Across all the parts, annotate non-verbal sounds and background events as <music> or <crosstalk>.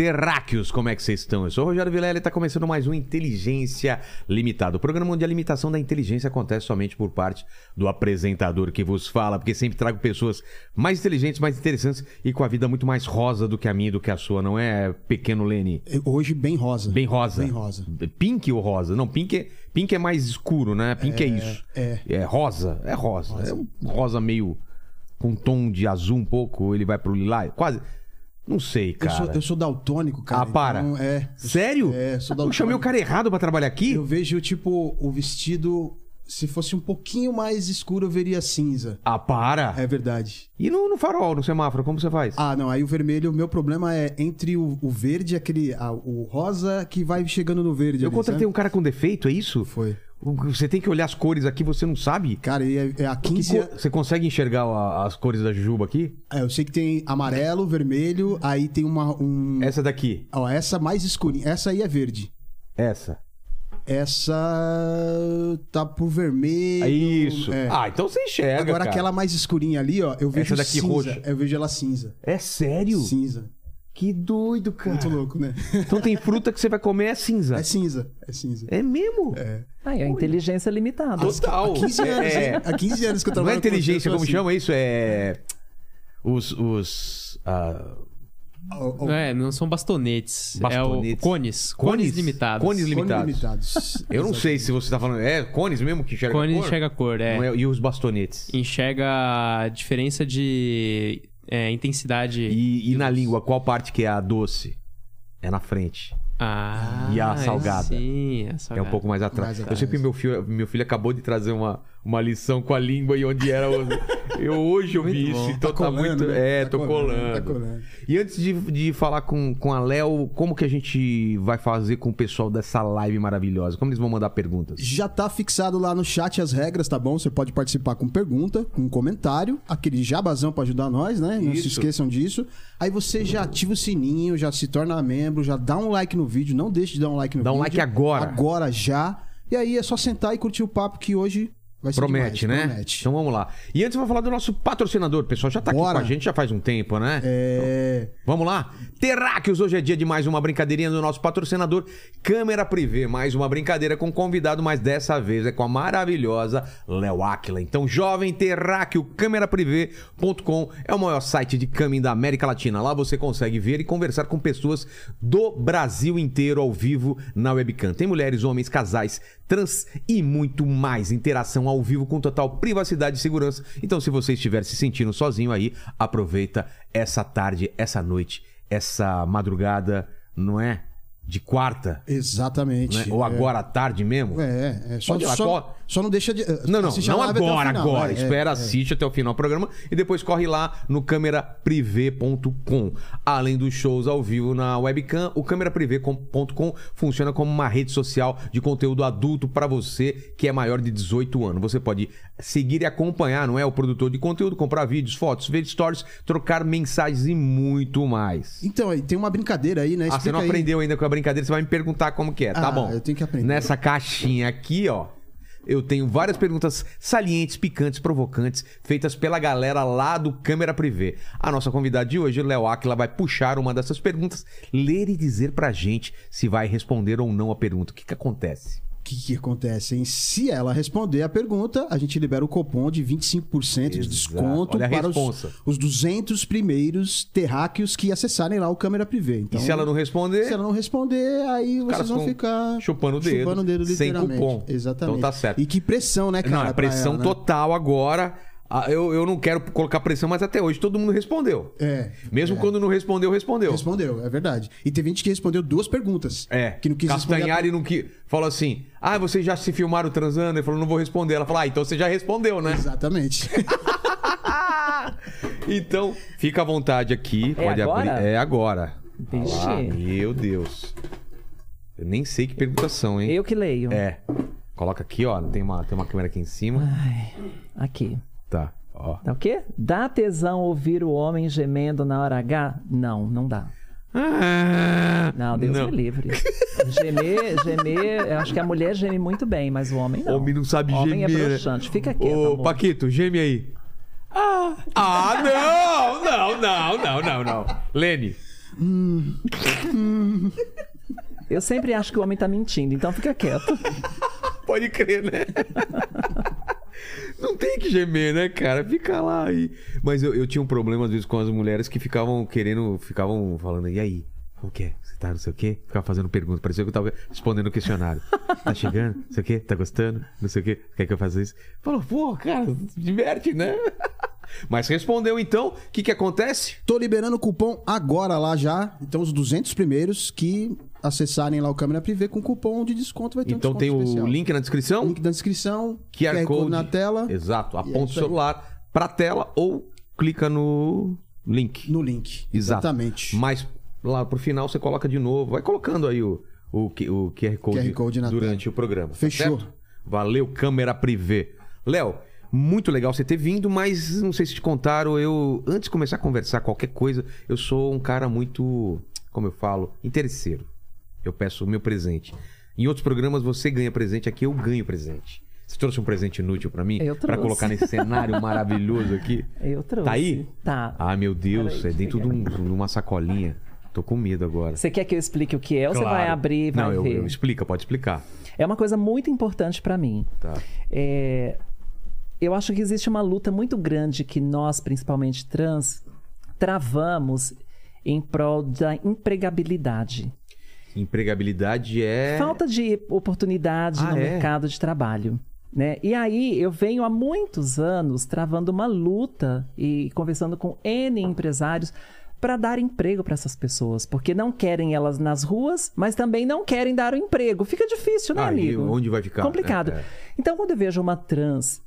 terráqueos, como é que vocês estão? Eu sou o Rogério Vilela e está começando mais um Inteligência Limitada. O programa onde a limitação da inteligência acontece somente por parte do apresentador que vos fala, porque sempre trago pessoas mais inteligentes, mais interessantes e com a vida muito mais rosa do que a minha e do que a sua, não é, pequeno Lene? Hoje bem rosa. Bem rosa. Bem rosa. Pink ou rosa? Não, pink é, pink é mais escuro, né? Pink é, isso. é. É rosa, é rosa. É um rosa meio com tom de azul um pouco, ele vai pro lilás, quase. Não sei, Eu cara. sou, eu sou daltônico, cara. Ah, para. então, é. Sério? É, sou Eu daltônico. chamei o cara errado pra trabalhar aqui? Eu vejo, tipo, o vestido. Se fosse um pouquinho mais escuro, eu veria cinza. Ah, para. É verdade. E no, no farol, no semáforo, como você faz? Ah, não. Aí o vermelho, o meu problema é entre o, o verde aquele. ah, o rosa que vai chegando no verde. eu ali, contratei sabe? um cara com defeito, é isso? Foi. Você tem que olhar as cores aqui, você não sabe? Cara, é, é a Que 15. cor- Você consegue enxergar a- as cores da Jujuba aqui? É, eu sei que tem amarelo, vermelho, aí tem uma. Um... Essa daqui. Ó, essa mais escurinha. Essa aí é verde. Essa. Essa tá pro vermelho. Isso. É. Ah, então você enxerga, Agora cara. aquela mais escurinha ali, ó, eu vejo Essa daqui cinza. roxa. Eu vejo ela cinza. É sério? Cinza. Que doido, cara. Muito louco, né? Então tem fruta que você vai comer é cinza. É cinza. É cinza. É mesmo? É. Aí, a inteligência limitada. Total. Há 15 anos, É- hein? Há 15 anos que eu Não é trabalho com inteligência, eu como assim. chama isso? É. Os. os ah, Ó, ó, É, não são bastonetes. Bastonetes. É o cones. Cones, limitados. Cones Cones limitados. limitados. <laughs> Eu não sei se você tá falando. É cones mesmo que enxerga Cones a cor? enxerga a cor, é. Não é- E os bastonetes? Enxerga a diferença de é, intensidade. E, e na língua, qual parte que é a doce? É na frente. Ah, E a salgada? Sim, a É salgada. um pouco mais atrás. Mais Eu atrás. sei que meu filho, meu filho acabou de trazer uma, uma lição com a língua e onde era o. <laughs> Eu hoje eu vi Muito isso. Então tá, colando, muito. né? É, Tá tô colando. Tá colando. E antes de, de falar com, com a Léo, como que a gente vai fazer com o pessoal dessa live maravilhosa? Como eles vão mandar perguntas? Já tá fixado lá no chat as regras, tá bom? Você pode participar com pergunta, com comentário, aquele jabazão pra ajudar nós, né? Não se Isso. esqueçam disso. Aí você já ativa o sininho, já se torna membro, já dá um like no vídeo, não deixe de dar um like no Dá um vídeo. like agora. Agora já. E aí é só sentar e curtir o papo que hoje Promete, demais, né? Promete. Então vamos lá. E antes eu vou falar do nosso patrocinador. Pessoal já tá aqui Bora. com a gente já faz um tempo, né? É... Vamos lá? Terráqueos, hoje é dia de mais uma brincadeirinha do nosso patrocinador Câmera Privé. Mais uma brincadeira com convidado, mas dessa vez é com a maravilhosa Léo Aquila. Então, jovem Terráqueo, câmeraprivé.com é o maior site de caminho da América Latina. Lá você consegue ver e conversar com pessoas do Brasil inteiro ao vivo na webcam. Tem mulheres, homens, casais, trans e muito mais. Interação ao vivo com total privacidade e segurança. Então, se você estiver se sentindo sozinho aí, aproveita essa tarde, essa noite, essa madrugada, não é? De quarta, Exatamente. né? Ou É. agora à tarde mesmo? É, é. Só, Pode ir lá, só, só não deixa de. Não, não, não live até o agora, final, agora. é, é, Espera, é. assiste até o final do programa e depois corre lá no câmeraprivé.com. Além dos shows ao vivo na webcam, o câmeraprivé.com funciona como uma rede social de conteúdo adulto para você que é maior de 18 anos. Você pode seguir e acompanhar, não é? O produtor de conteúdo, comprar vídeos, fotos, ver stories, trocar mensagens e muito mais. Então, aí tem uma brincadeira aí, né? Ah, você Explica não aí. aprendeu ainda com a brincadeira, você vai me perguntar como que é, tá Ah, bom? eu tenho que aprender. Nessa caixinha aqui, ó, eu tenho várias perguntas salientes, picantes, provocantes, feitas pela galera lá do Câmera Privé. A nossa convidada de hoje, Léo Aquila, vai puxar uma dessas perguntas, ler e dizer pra gente se vai responder ou não a pergunta. O que que acontece? O que, que acontece, hein? Se ela responder a pergunta, a gente libera o cupom de 25% de Exato. desconto Olha a para os, os 200 primeiros terráqueos que acessarem lá o câmera privê. Então, e se ela não responder, se ela não responder, aí vocês vão ficar chupando o dedo, chupando o dedo sem cupom. Exatamente. Então tá certo. E que pressão, né, cara? não, é pressão ela, né? total agora. Ah, Eu, eu não quero colocar pressão, mas até hoje todo mundo respondeu. É. Mesmo quando não respondeu, respondeu. Respondeu, é verdade. E teve gente que respondeu duas perguntas. É. Que não quis responder. Castanhari não quis. Falou assim: Ah, vocês já se filmaram transando? Ele falou: Não vou responder. Ela falou: Ah, então você já respondeu, né? Exatamente. <laughs> então, fica à vontade aqui. É pode agora? abrir. É agora. Vixe. Lá, meu Deus. Eu nem sei que perguntas são, hein? Eu que leio. É. Coloca aqui, ó. Tem uma, tem uma câmera aqui em cima. Ai, aqui. Tá. ó. O quê? Dá tesão ouvir o homem gemendo na hora H? Não, não dá. Ah, Não, Deus me livre. Gemer, gemer, eu acho que a mulher geme muito bem, mas o homem não. Homem não sabe Homem gemer. é né? broxante. Fica quieto, Ô, amor. Paquito, geme aí. Ah, ah não, não, não, não, não, não. Lene. Eu sempre acho que o homem tá mentindo, então fica quieto. Pode crer, né? Não tem que gemer, né, cara? Fica lá aí. Mas eu, eu tinha um problema, às vezes, com as mulheres que ficavam querendo, ficavam falando, e aí? O que? Você tá não sei o quê? Ficava fazendo perguntas. Parecia que eu tava respondendo o questionário. <laughs> Tá chegando? Não sei o quê? Tá gostando? Não sei o quê? Quer que eu faça isso? Falou, pô, cara, diverte, né? <laughs> Mas respondeu então, o que que acontece? Tô liberando o cupom agora lá já. Então, os 200 primeiros que acessarem lá o Câmera Privé com cupom de desconto vai ter Então um tem o especial. link na descrição. Link da descrição, QR, Code na tela, Exato. É Aponta o celular pra tela ou clica no link. no link. Exato. Exatamente. Mas lá pro final você coloca de novo. Vai colocando aí o, o, o QR Code, QR Code na durante o programa. tá Fechou. Valeu, câmera privê. Léo, muito legal você ter vindo, mas não sei se te contaram, eu, antes de começar a conversar qualquer coisa, eu sou um cara muito, como eu falo, interesseiro. Eu peço o meu presente. Em outros programas você ganha presente, aqui eu ganho presente. Você trouxe um presente inútil pra mim? Eu Pra trouxe. colocar nesse cenário <laughs> maravilhoso aqui? Eu trouxe. Tá aí? Tá. Ah, meu Deus, Peraí, é dentro de um- numa sacolinha. Tô com medo agora. Você quer que eu explique o que é ou você Claro. vai abrir e vai Não, eu, ver? eu- explica, pode explicar. É uma coisa muito importante pra mim. Tá. É, eu acho que existe uma luta muito grande que nós, principalmente trans, travamos em prol da empregabilidade. Empregabilidade é. Falta de oportunidade Ah, no é? mercado de trabalho. Né? E aí eu venho há muitos anos travando uma luta e conversando com N empresários para dar emprego para essas pessoas, porque não querem elas nas ruas, mas também não querem dar o emprego. Fica difícil, né, Aí, amigo? onde vai ficar? Complicado. É, é. Então, quando eu vejo uma trans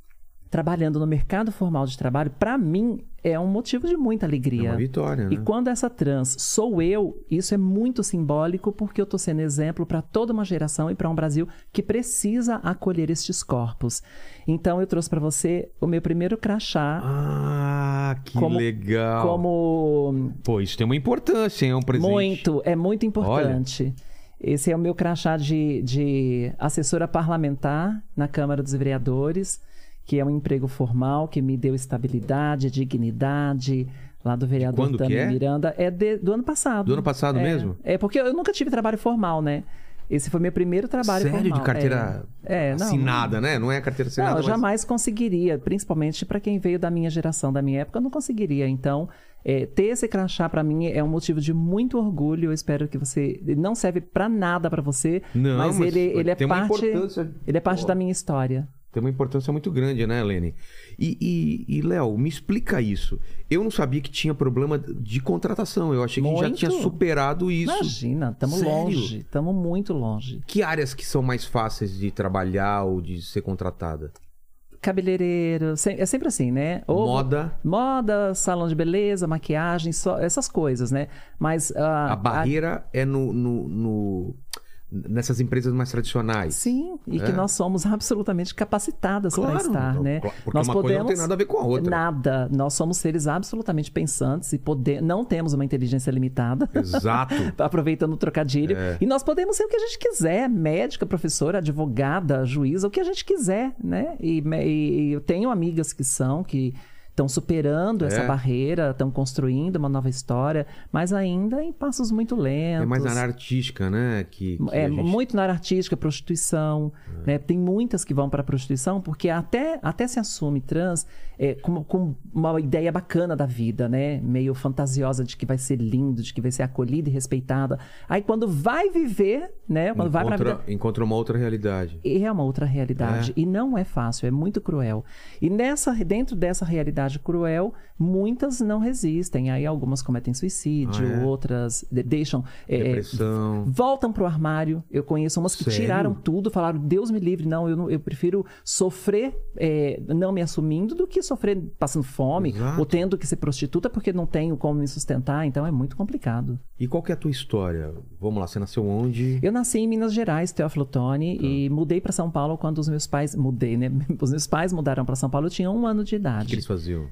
trabalhando no mercado formal de trabalho, para mim é um motivo de muita É alegria. uma vitória, né? E quando essa trans sou eu, isso é muito simbólico porque eu tô sendo exemplo para toda uma geração e para um Brasil que precisa acolher estes corpos. Então eu trouxe para você o meu primeiro crachá Ah, que Como- legal. como Pô, isso tem uma importância, hein? É um presente. muito, é muito importante. Esse é o meu crachá de, de assessora parlamentar na Câmara dos Vereadores, que é um emprego formal que me deu estabilidade, dignidade, lá do vereador quando Tami é? Miranda. É de- do ano passado. Do ano passado É. mesmo? É, porque eu nunca tive trabalho formal, né? Esse foi meu primeiro trabalho Sério? formal. De carteira é. É, não, assinada, né? Não é carteira assinada, não, eu mas... jamais conseguiria, principalmente para quem veio da minha geração, da minha época, eu não conseguiria. Então, é, ter esse crachá para mim é um motivo de muito orgulho. Eu espero que você. Ele não serve para nada para você, Não, mas, mas ele, ele é parte. Ele é parte da minha história. Tem uma importância muito grande, né, Lene? E, e, e, Léo, me explica isso. Eu não sabia que tinha problema de contratação. Eu achei que já Muito. tinha superado isso. Imagina, estamos longe, estamos muito longe. Que áreas que são mais fáceis de trabalhar ou de ser contratada? Cabeleireiro, é sempre assim, né? Ou- Moda. Moda, salão de beleza, maquiagem, só, essas coisas, né? Mas ah, A barreira é no, no- no- nessas empresas mais tradicionais. Sim, e É. que nós somos absolutamente capacitadas para Claro, estar, não, né? porque nós uma coisa não tem nada a ver com a outra. Nada. Nós somos seres absolutamente pensantes e poder... não temos uma inteligência limitada. Exato. <laughs> Aproveitando o trocadilho. É. E nós podemos ser o que a gente quiser: médica, professora, advogada, juíza, o que a gente quiser, né? E, e eu tenho amigas que são, que estão superando essa É. barreira, estão construindo uma nova história, mas ainda em passos muito lentos. É mais na área artística, né? Que, que É, gente- muito na área artística, prostituição. É. né? Tem muitas que vão para a prostituição porque até, até se assume trans é, com, com uma ideia bacana da vida, né? Meio fantasiosa de que vai ser lindo, de que vai ser acolhida e respeitada. Aí quando vai viver, né? Quando vai para a encontra, vida. encontra uma outra realidade. É uma outra realidade. E não é fácil, é muito cruel. E nessa, dentro dessa realidade cruel, muitas não resistem. Aí algumas cometem suicídio, Ah, é? outras de- deixam. é, Depressão. voltam pro armário. Eu conheço umas que Sério? tiraram tudo, falaram, Deus me livre, não, eu, não- eu prefiro sofrer é, não me assumindo do que sofrer passando fome Exato. ou tendo que ser prostituta porque não tenho como me sustentar. Então é muito complicado. E qual que é a tua história? Vamos lá, você nasceu onde? Eu nasci em Minas Gerais, Teófilo Toni, Tá. e mudei para São Paulo quando os meus pais. Mudei, né? <laughs> Os meus pais mudaram para São Paulo, eu tinha um ano de O idade. que eles faziam?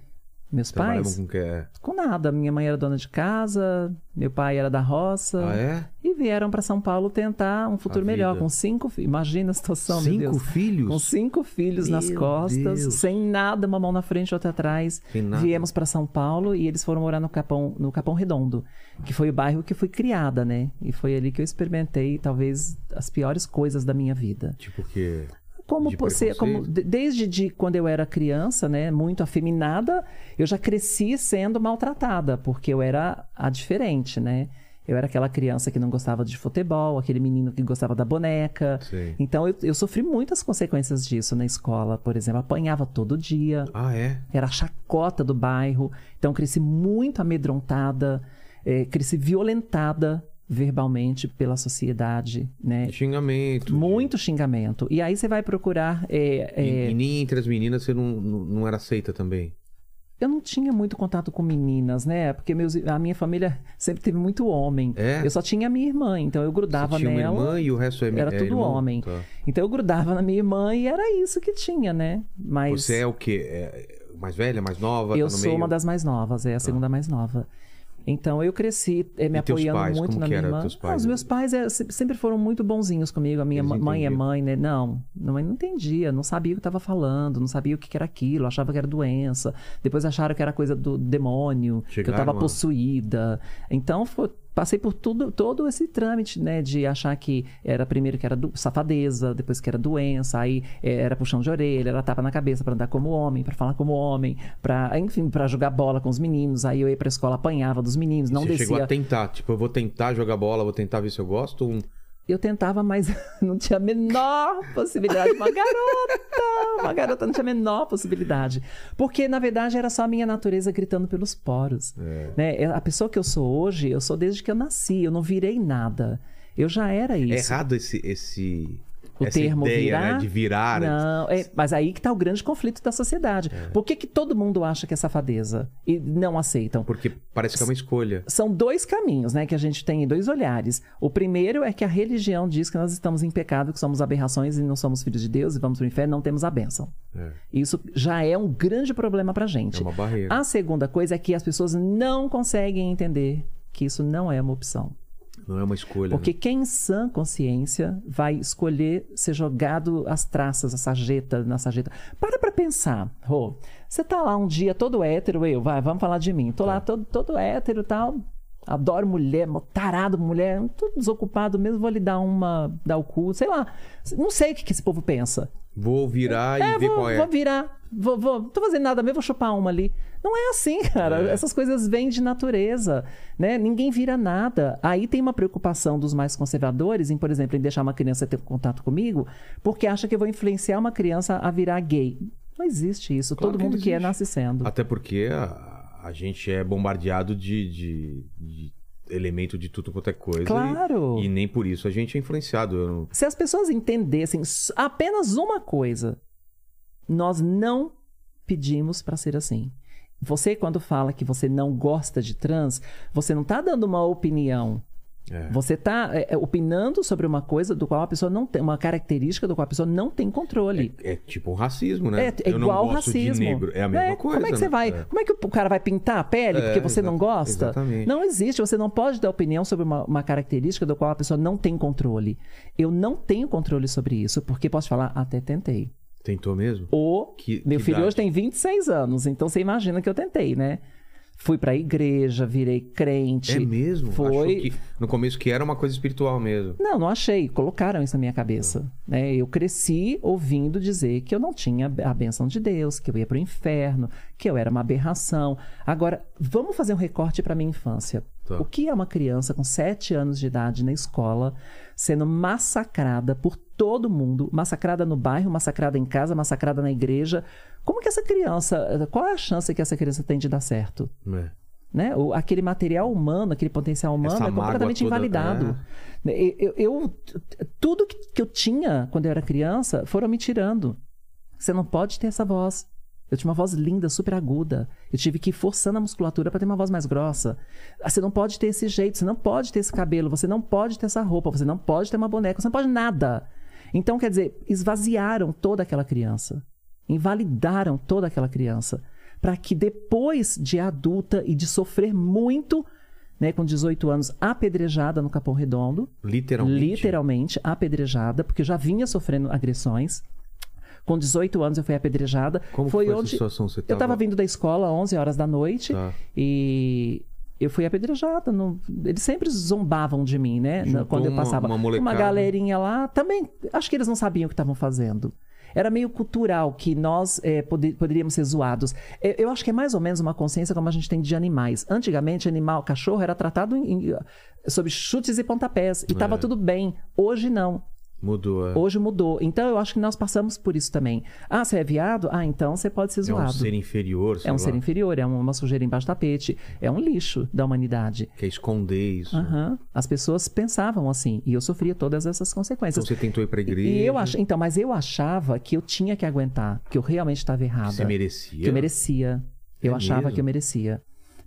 Meus Trabalhavam pais? com que? Com nada. Minha mãe era dona de casa, meu pai era da roça. Ah, é? Vieram para São Paulo tentar um futuro melhor, com cinco filhos. Imagina a situação, meu Cinco Deus. filhos? Com cinco filhos nas Meu costas, Deus. sem nada, uma mão na frente, outra atrás. Viemos para São Paulo e eles foram morar no Capão, no Capão Redondo, que foi o bairro que fui criada, né? E foi ali que eu experimentei talvez as piores coisas da minha vida. Tipo que... Como De você, como desde de quando eu era criança, né, muito afeminada, eu já cresci sendo maltratada, porque eu era a diferente, né? Eu era aquela criança que não gostava de futebol, aquele menino que gostava da boneca. Sei. Então eu, eu sofri muitas consequências disso na escola, por exemplo, apanhava todo dia, Ah, é? era a chacota do bairro. Então cresci muito amedrontada, eh, cresci violentada verbalmente pela sociedade, né? Xingamento. Muito xingamento. E aí você vai procurar. é, é, E, e nem entre as meninas você não, não, não era aceita também? Eu não tinha muito contato com meninas, né? Porque meus, a minha família sempre teve muito homem. É? Eu só tinha a minha irmã, então eu grudava Você tinha nela. uma irmã e o resto é Era é tudo irmão? homem. Tá. Então eu grudava na minha irmã e era isso que tinha, né? Mas Você é o quê? É mais velha, mais nova? eu tá sou meio? uma das mais novas, é a segunda mais nova. Então eu cresci eh, me apoiando pais, muito na minha era irmã. Ah, os meus pais se- sempre foram muito bonzinhos comigo. A minha Eles mãe é mãe, né? Não, não, não entendia, não sabia o que estava falando, não sabia o que era aquilo, achava que era doença. Depois acharam que era coisa do demônio, que eu Chegaram estava possuída. Então foi- passei por tudo, todo esse trâmite, né? De achar que era primeiro que era do- safadeza, depois que era doença, aí eh, era puxão de orelha, era tapa na cabeça para andar como homem, para falar como homem, para enfim, para jogar bola com os meninos. Aí eu ia pra escola, apanhava dos meninos, não Você descia. chegou a tentar, tipo, eu vou tentar jogar bola, vou tentar ver se eu gosto. Um... Eu tentava, mas <laughs> não tinha a menor possibilidade. Uma garota! Uma garota não tinha a menor possibilidade. Porque, na verdade, era só a minha natureza gritando pelos poros. Né? A pessoa que eu sou hoje, eu sou desde que eu nasci. Eu não virei nada. Eu já era É isso. errado esse, esse O essa termo ideia, virar? né, de virar. né? Não, é, mas aí que tá o grande conflito da sociedade. É. Por que, que todo mundo acha que é safadeza e não aceitam? Porque parece que é uma escolha. São dois caminhos, né, que a gente tem, dois olhares. O primeiro é que a religião diz que nós estamos em pecado, que somos aberrações e não somos filhos de Deus e vamos para o inferno, não temos a bênção. É, Isso já é um grande problema pra é gente. uma barreira. A segunda coisa é que as pessoas não conseguem entender que isso não é uma opção. Não é uma escolha. Porque né? quem em sã consciência vai escolher ser jogado as traças, a sarjeta, na sarjeta. Para pra pensar, Rô. Você tá lá um dia todo hétero, eu, vai, vamos falar de mim. Tô lá todo, todo hétero e tal. Adoro mulher, tarado mulher, tudo desocupado mesmo, vou lhe dar uma, dar o cu, sei lá. Não sei o que, que esse povo pensa. Vou virar e É, ver vou, qual é. vou virar. Vou, vou, não tô fazendo nada mesmo, vou chupar uma ali. Não é assim, cara. É. Essas coisas vêm de natureza, né? Ninguém vira nada. Aí tem uma preocupação dos mais conservadores em, por exemplo, em deixar uma criança ter contato comigo, porque acha que eu vou influenciar uma criança a virar gay. Não existe isso. Claro Todo que mundo que é existe. nasce sendo. Até porque a, a gente é bombardeado de, de, de elemento de tudo quanto é coisa. e- Claro. E, nem por isso a gente é influenciado. Não- Se as pessoas entendessem apenas uma coisa, nós não pedimos para ser assim. Você, quando fala que você não gosta de trans, você não está dando uma opinião. É. Você está opinando sobre uma coisa do qual a pessoa não tem, uma característica do qual a pessoa não tem controle. É tipo um racismo, né? É, é eu não igual gosto racismo. negro. É a mesma É, coisa. Como é que você né? vai? É. Como é que o cara vai pintar a pele É, porque você não gosta? exatamente. Não existe. Você não pode dar opinião sobre uma, uma característica do qual a pessoa não tem controle. Eu não tenho controle sobre isso, porque posso falar, até tentei. Tentou mesmo? O Que- meu que filho idade? hoje tem 26 anos, então você imagina que eu tentei, né? Fui pra igreja, virei crente. É mesmo? Foi. Achou que no começo que era uma coisa espiritual mesmo. Não, não achei. Colocaram isso na minha cabeça. Né? Eu cresci ouvindo dizer que eu não tinha a benção de Deus, que eu ia pro inferno, que eu era uma aberração. Agora, vamos fazer um recorte para minha infância. Tá. O que é uma criança com 7 anos de idade na escola sendo massacrada por todo mundo, massacrada no bairro, massacrada em casa, massacrada na igreja? Como que essa criança, qual é a chance que essa criança tem de dar certo? É. né? O, aquele material humano, aquele potencial humano Essa é completamente toda, invalidado. Né, Eu, eu- tudo que eu tinha quando eu era criança foram me tirando. Você não pode ter essa voz. Eu tinha uma voz linda, super aguda. Eu tive que ir forçando a musculatura para ter uma voz mais grossa. Ah, Você não pode ter esse jeito, você não pode ter esse cabelo, você não pode ter essa roupa, você não pode ter uma boneca, você não pode nada. Então, quer dizer, esvaziaram toda aquela criança. Invalidaram toda aquela criança. Para que depois de adulta e de sofrer muito, né, com 18 anos, apedrejada no Capão Redondo, Literalmente. literalmente apedrejada, porque eu já vinha sofrendo agressões. Com 18 anos eu fui apedrejada. Como foi foi onde situação? Você eu tava tava- vindo da escola às 11 horas da noite Tá. e eu fui apedrejada. no- Eles sempre zombavam de mim, né? Juntou quando eu uma- passava. uma molecada. galerinha lá também. Acho que eles não sabiam o que estavam fazendo. Era meio cultural que nós eh, pode- poderíamos ser zoados. Eu, eu acho que é mais ou menos uma consciência como a gente tem de animais. Antigamente, animal, cachorro era tratado em- em- sob chutes e pontapés. E estava É. tudo bem. Hoje não. Mudou. É. Hoje mudou. Então eu acho que nós passamos por isso também. Ah, você é viado? Ah, então você pode ser É um zoado. ser inferior, É um lá, ser inferior, é uma sujeira embaixo do tapete, é um lixo da humanidade. Quer esconder isso. Aham. As pessoas pensavam assim, e eu sofria todas essas Então consequências. você tentou ir pra igreja. E eu ach... Então, mas eu achava que eu tinha que aguentar, que eu realmente estava errada. Você merecia. Que eu merecia. Eu É achava mesmo? que eu merecia.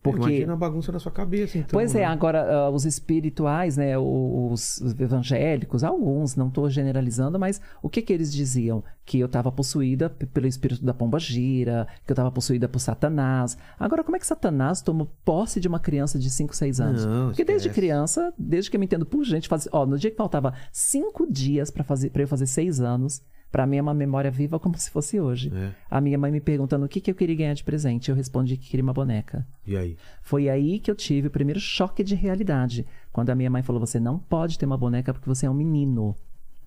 Porque. Imagina a bagunça na sua cabeça, então. Pois é, né? agora ah, os espirituais, né, os evangélicos, alguns, não estou generalizando, mas o que que eles diziam? Que eu estava possuída pelo espírito da pomba gira, que eu estava possuída por Satanás. Agora, como é que Satanás tomou posse de uma criança de 5, 6 anos? Não, Porque desde criança, desde que eu me entendo por gente, faz... ó, no dia que faltava cinco dias para fazer, eu fazer seis anos, para mim é uma memória viva como se fosse hoje. É. A minha mãe me perguntando o que, que eu queria ganhar de presente, eu respondi que queria uma boneca. E aí? Foi aí que eu tive o primeiro choque de realidade. Quando a minha mãe falou: Você não pode ter uma boneca porque você é um menino.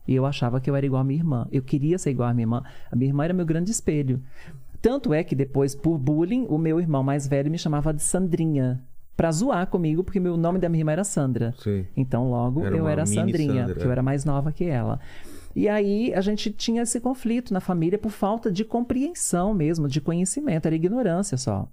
E eu achava que eu era igual à minha irmã. Eu queria ser igual à minha irmã. A minha irmã era meu grande espelho. Tanto é que depois, por bullying, o meu irmão mais velho me chamava de Sandrinha. Pra zoar comigo, porque meu nome da minha irmã era Sandra. Sim. Então, logo, Era eu era Sandrinha, Sandra, porque eu é. era mais nova que ela. E aí, a gente tinha esse conflito na família por falta de compreensão mesmo, de conhecimento, era ignorância só.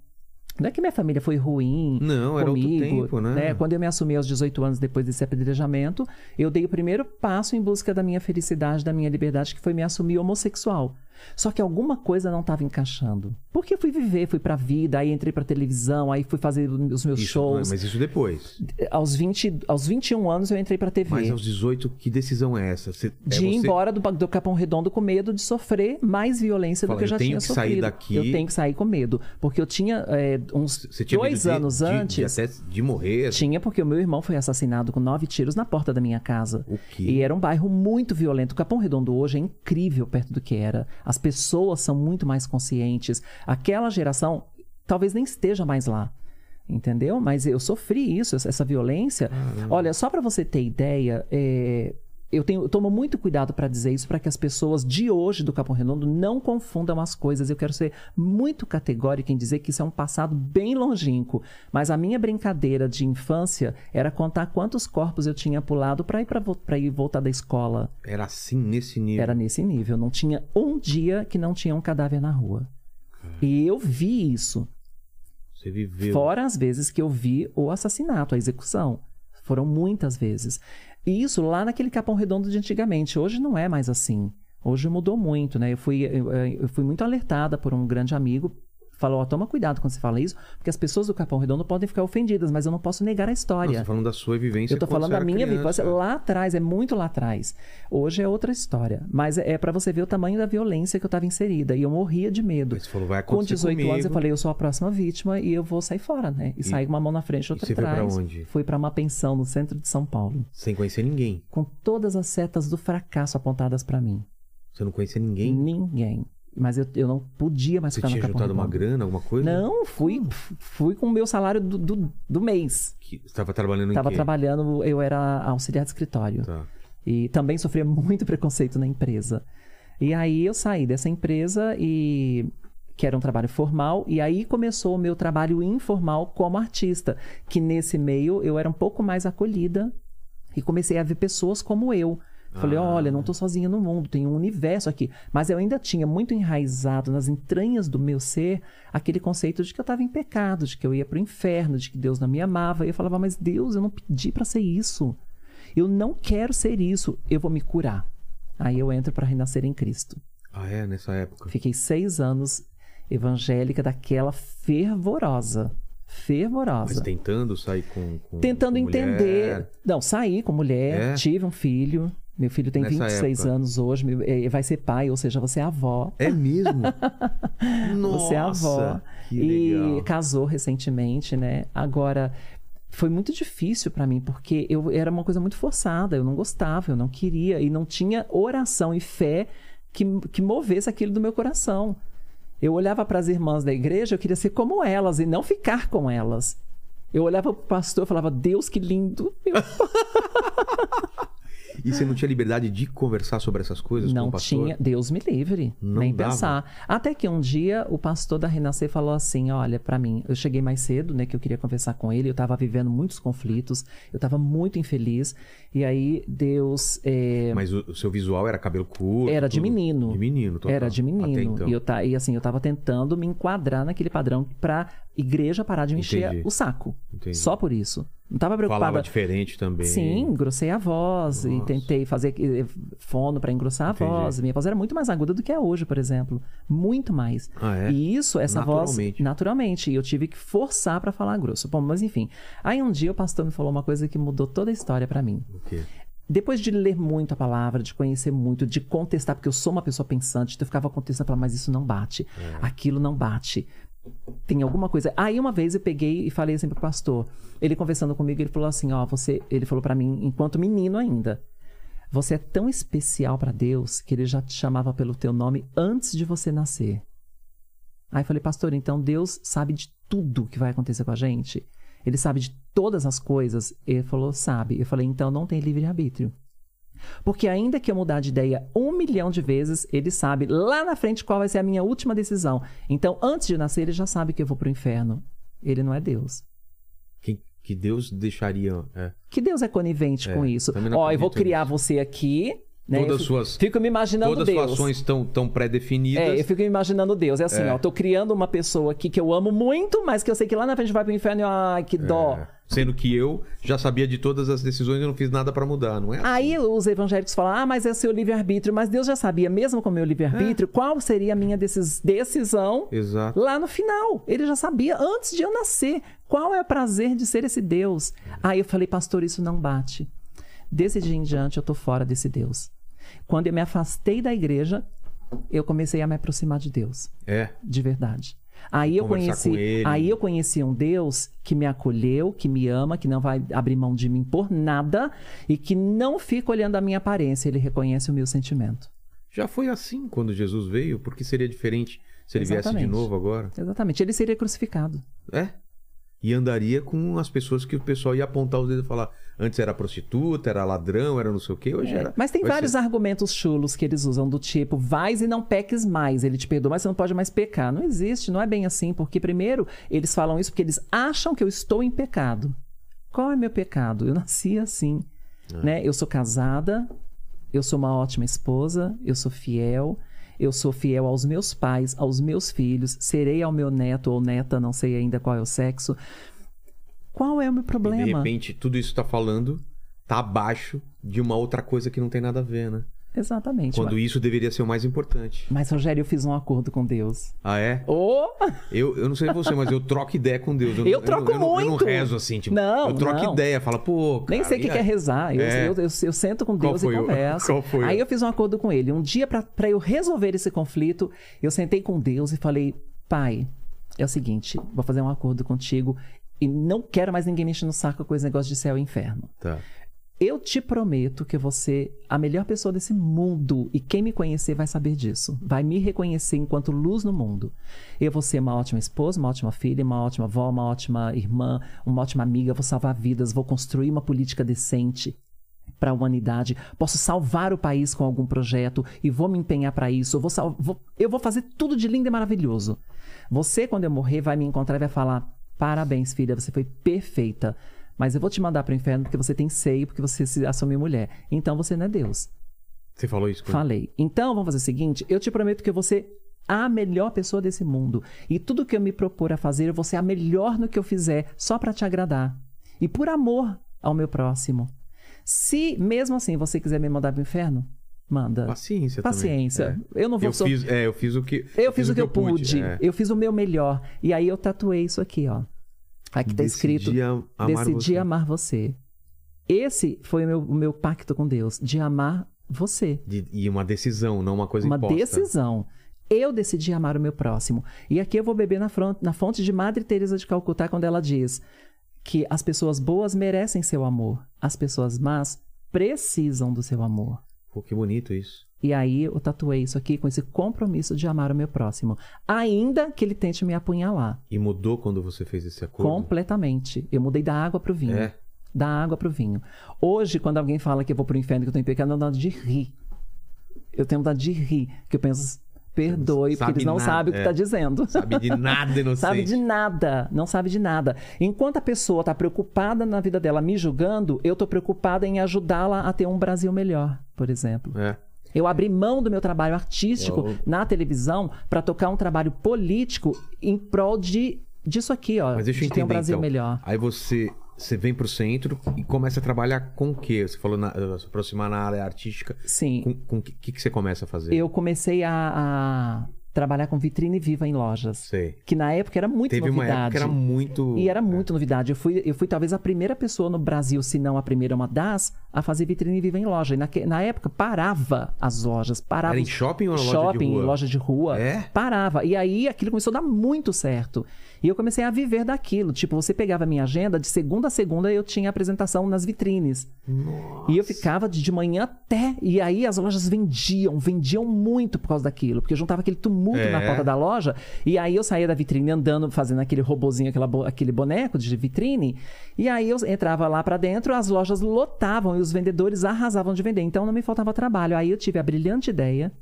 Não é que minha família foi ruim Não, era outro comigo, tempo, né? Quando eu me assumi aos 18 anos depois desse apedrejamento, eu dei o primeiro passo em busca da minha felicidade, da minha liberdade, que foi me assumir homossexual. Só que alguma coisa não estava encaixando. Porque eu fui viver, fui pra vida, aí entrei pra televisão, aí fui fazer os meus Isso, shows. Mas isso depois. Aos, 20, aos 21 anos eu entrei pra TV. Mas aos 18, que decisão é essa? Você, De é ir você- embora do, do Capão Redondo com medo de sofrer mais violência Fala, do que eu eu já tenho tinha que sair sofrido. daqui. Eu tenho que sair com medo. Porque eu tinha é, uns tinha dois de- anos de- antes. De, até de morrer. Tinha porque o meu irmão foi assassinado com nove tiros na porta da minha casa. O quê? E era um bairro muito violento. O Capão Redondo hoje é incrível perto do que era. As pessoas são muito mais conscientes. Aquela geração talvez nem esteja mais lá. Entendeu? Mas eu sofri isso, essa- violência. Olha, só para você ter ideia, é, eu, tenho, eu tomo muito cuidado para dizer isso para que as pessoas de hoje do Capão Redondo não confundam as coisas. Eu quero ser muito categórica em dizer que isso é um passado bem longínquo. Mas a minha brincadeira de infância era contar quantos corpos eu tinha pulado para ir para ir voltar da escola. Era assim, nesse nível. Era nesse nível. Não tinha um dia que não tinha um cadáver na rua. E eu vi isso. Você viveu. Fora as vezes que eu vi o assassinato, a execução. Foram muitas vezes. E isso lá naquele Capão Redondo de antigamente. Hoje não é mais assim. Hoje mudou muito, né? Eu fui, eu, eu fui muito alertada por um grande amigo. Falou, ó, toma cuidado quando você fala isso, porque as pessoas do Capão Redondo podem ficar ofendidas, mas eu não posso negar a Não, história. você tá falando da sua vivência. Eu tô falando da minha vivência lá atrás, é muito lá atrás. Hoje é outra história. Mas é, é para você ver o tamanho da violência que eu tava inserida. E eu morria de medo. Mas você falou, vai Com acontecer 18 anos eu comigo. falei, eu sou a próxima vítima e eu vou sair fora, né? E, sair com uma mão na frente e outra você foi pra atrás. onde? Fui pra uma pensão no centro de São Paulo. Sem conhecer ninguém. Com todas as setas do fracasso apontadas pra mim. Você não conhecia ninguém? Ninguém. Mas eu, eu não podia mais Você ficar tinha no Capão juntado uma grana, alguma coisa? Não, fui, fui com o meu salário do, do, do mês. Que, você estava trabalhando em Tava quê? trabalhando, eu era auxiliar de escritório. Tá. E também sofria muito preconceito na empresa. E aí eu saí dessa empresa e que era um trabalho formal, e aí começou o meu trabalho informal como artista, que nesse meio eu era um pouco mais acolhida e comecei a ver pessoas como eu. Falei, Ah. olha, não tô sozinha no mundo, tem um universo aqui. Mas eu ainda tinha muito enraizado nas entranhas do meu ser aquele conceito de que eu estava em pecado, de que eu ia pro inferno, de que Deus não me amava. E eu falava, mas Deus, eu não pedi para ser isso. Eu não quero ser isso, eu vou me curar. Aí eu entro para renascer em Cristo. Ah, é? Nessa época. Fiquei seis anos evangélica daquela fervorosa. Fervorosa. Mas tentando sair com. com Tentando com mulher. entender. Não, saí com mulher, É? tive um filho. Meu filho tem Nessa 26 época. anos hoje, eh, vai ser pai, ou seja, você é avó. É mesmo? Nossa, <laughs> você é avó. Que e legal. casou recentemente, né? Agora, foi muito difícil pra mim, porque eu era uma coisa muito forçada, eu não gostava, eu não queria, e não tinha oração e fé que, que movesse aquilo do meu coração. Eu olhava para as irmãs da igreja, eu queria ser como elas e não ficar com elas. Eu olhava pro pastor e falava, Deus, que lindo. Meu <laughs> E você não tinha liberdade de conversar sobre essas coisas com Não o pastor? tinha, Deus me livre, Não nem dava. pensar. Até que um dia o pastor da Renascer falou assim: Olha, pra mim, eu cheguei mais cedo, né, que eu queria conversar com ele, eu tava vivendo muitos conflitos, eu tava muito infeliz, e aí Deus. é, Mas o, o seu visual era cabelo curto? Era de tudo? menino. De menino, total. Era de menino. então. E, eu ta, e assim, eu tava tentando me enquadrar naquele padrão pra igreja parar de me encher o saco. Entendi. Só por isso. Não tava preocupada. Falava diferente também. Sim, engrossei a voz e Nossa. tentei fazer eh, fono pra engrossar a Entendi. voz. Minha voz era muito mais aguda do que é hoje, por exemplo. Muito mais. Ah, é? E isso, essa voz, Naturalmente. naturalmente. E eu tive que forçar pra falar grosso. Bom, mas enfim. Aí um dia o pastor me falou uma coisa que mudou toda a história pra mim. Quê? Depois de ler muito a palavra, de conhecer muito, de contestar, porque eu sou uma pessoa pensante, então eu ficava contestando, falando, mas isso não bate, aquilo não bate. Tem alguma coisa. Aí uma vez eu peguei e falei assim pro pastor. Ele conversando comigo, ele falou assim: Ó, você. Ele falou pra mim, enquanto menino ainda. Você é tão especial pra Deus que ele já te chamava pelo teu nome antes de você nascer. Aí eu falei, pastor, então Deus sabe de tudo que vai acontecer com a gente? Ele sabe de todas as coisas? Ele falou, sabe. Eu falei, então não tem livre-arbítrio. Porque ainda que eu mudar de ideia um milhão de vezes, ele sabe lá na frente qual vai ser a minha última decisão. Então, antes de nascer, ele já sabe que eu vou pro inferno. Ele não é Deus. Que, que Deus deixaria. é. Que Deus é conivente É, com isso. Ó, eu vou criar nisso. você aqui. Né? Todas fico, suas- fico me imaginando Todas as Deus. suas ações estão tão pré-definidas. É, eu fico me imaginando Deus. É assim, É. ó, tô criando uma pessoa aqui que eu amo muito, mas que eu sei que lá na frente vai pro inferno e ai, que dó. É. Sendo que eu já sabia de todas as decisões e não fiz nada pra mudar, não é? Aí os evangélicos falam, ah, mas é seu livre-arbítrio. Mas Deus já sabia, mesmo com o meu É. livre-arbítrio, qual seria a minha decis- decisão Exato. lá no final. Ele já sabia antes de eu nascer. Qual é o prazer de ser esse Deus? Aí eu falei, pastor, isso não bate. Desse dia em diante eu tô fora desse Deus. Quando eu me afastei da igreja, eu comecei a me aproximar de Deus, É. de verdade. Aí eu conheci, aí eu conheci um Deus que me acolheu, que me ama, que não vai abrir mão de mim por nada e que não fica olhando a minha aparência, ele reconhece o meu sentimento. Já foi assim quando Jesus veio, porque seria diferente se ele viesse de Exatamente. novo agora. Exatamente, ele seria crucificado. É. E andaria com as pessoas que o pessoal ia apontar os dedos e falar: antes era prostituta, era ladrão, era não sei o quê, hoje É, era. Mas tem vários ser- argumentos chulos que eles usam do tipo, vais e não peques mais, ele te perdoa, mas você não pode mais pecar. Não existe, não é bem assim, porque primeiro eles falam isso porque eles acham que eu estou em pecado. Qual é meu pecado? Eu nasci assim, É. né? Eu sou casada, eu sou uma ótima esposa, eu sou fiel, eu sou fiel aos meus pais, aos meus filhos, serei ao meu neto ou neta, não sei ainda qual é o sexo. Qual é o meu E de problema? repente, tudo isso tá falando, tá abaixo de uma outra coisa que não tem nada a ver, né? Exatamente. Quando Mas, isso deveria ser o mais importante. mas, Rogério, eu fiz um acordo com Deus. Ah, é? Oh! Eu, eu não sei você, mas eu troco ideia com Deus. não- Eu troco eu, não- Eu não muito. rezo assim, tipo. Não, Eu troco não. ideia, fala, pô. Cara, Nem sei o que que é rezar. Eu, É. eu, eu, eu sento com Deus e converso. <laughs> qual foi Aí eu fiz um acordo com ele. Um dia, pra eu resolver esse conflito, eu sentei com Deus e falei: Pai, é o seguinte, vou fazer um acordo contigo e não quero mais ninguém mexendo no saco com esse negócio de céu e inferno. Tá. Eu te prometo que você a melhor pessoa desse mundo e quem me conhecer vai saber disso. Vai me reconhecer enquanto luz no mundo. Eu vou ser uma ótima esposa, uma ótima filha, uma ótima avó, uma ótima irmã, uma ótima amiga, vou salvar vidas, vou construir uma política decente para a humanidade, posso salvar o país com algum projeto e vou me empenhar para isso. Eu vou, vou- eu vou fazer tudo de lindo e maravilhoso. Você, quando eu morrer, vai me encontrar e vai falar: parabéns, filha, você foi perfeita. Mas eu vou te mandar para o inferno porque você tem seio, porque você se assumiu mulher. Então você não é Deus. Você falou isso com Falei. Então vamos fazer o seguinte: eu te prometo que eu vou ser a melhor pessoa desse mundo. E tudo que eu me propor a fazer, eu vou ser a melhor no que eu fizer, só para te agradar. E por amor ao meu próximo. Se mesmo assim você quiser me mandar para o inferno, Manda. Paciência Paciência. também. Eu não É. vou Eu fiz, é, eu fiz o que Eu fiz o que eu pude. é. Eu fiz o meu melhor. E aí eu tatuei isso aqui, ó. Aqui tá escrito: Decidi am- amar Decidi você. amar você. Esse foi o meu, meu pacto com Deus, de amar você. De- e uma decisão, não uma coisa Uma imposta. decisão. Eu decidi amar o meu próximo. E aqui eu vou beber na, fron- na fonte de Madre Teresa de Calcutá quando ela diz que as pessoas boas merecem seu amor, as pessoas más precisam do seu amor. Pô, que bonito isso. E aí eu tatuei isso aqui com esse compromisso de amar o meu próximo, ainda que ele tente me apunhalar. E mudou quando você fez esse acordo? Completamente. Eu mudei da água pro vinho. É. Da água pro vinho. Hoje, quando alguém fala que eu vou pro inferno, que eu tô em pecado, eu tenho vontade de rir. Eu tenho vontade de rir. Que eu penso, perdoe, porque Sabe eles não nada, sabem o que é. tá dizendo. Sabe de nada <laughs> inocente. Sabe de nada, não sabe de nada. Enquanto a pessoa tá preocupada na vida dela me julgando, eu tô preocupada em ajudá-la a ter um Brasil melhor, por exemplo. É. Eu abri mão do meu trabalho artístico Eu- na televisão para tocar um trabalho político em prol de disso aqui, ó, Mas deixa eu de ter um entender, Brasil então. melhor. Aí você, você vem pro centro e começa a trabalhar com o quê? Você falou na, se aproximar na área artística. Sim, Com, o que, que você começa a fazer? eu comecei a, a trabalhar com vitrine viva em lojas, Sei. que na época era muito Teve uma novidade. época que era muito... E era muito novidade. Eu fui, eu fui talvez a primeira pessoa no Brasil, se não a primeira, uma das, a fazer vitrine viva em loja. E naque- na época parava as lojas, parava Era em shopping ou na loja de shopping, rua? loja de rua. É? Parava. E aí aquilo começou a dar muito certo. E eu comecei a viver daquilo. Tipo, você pegava a minha agenda, de segunda a segunda eu tinha apresentação nas vitrines. E eu ficava de manhã até. E aí as lojas vendiam, vendiam muito por causa daquilo. Porque eu juntava aquele tumulto É. na porta da loja. E aí eu saía da vitrine andando, fazendo aquele robozinho, aquela aquele boneco de vitrine. E aí eu entrava lá pra dentro, as lojas lotavam e os vendedores arrasavam de vender. Então não me faltava trabalho. Aí eu tive a brilhante ideia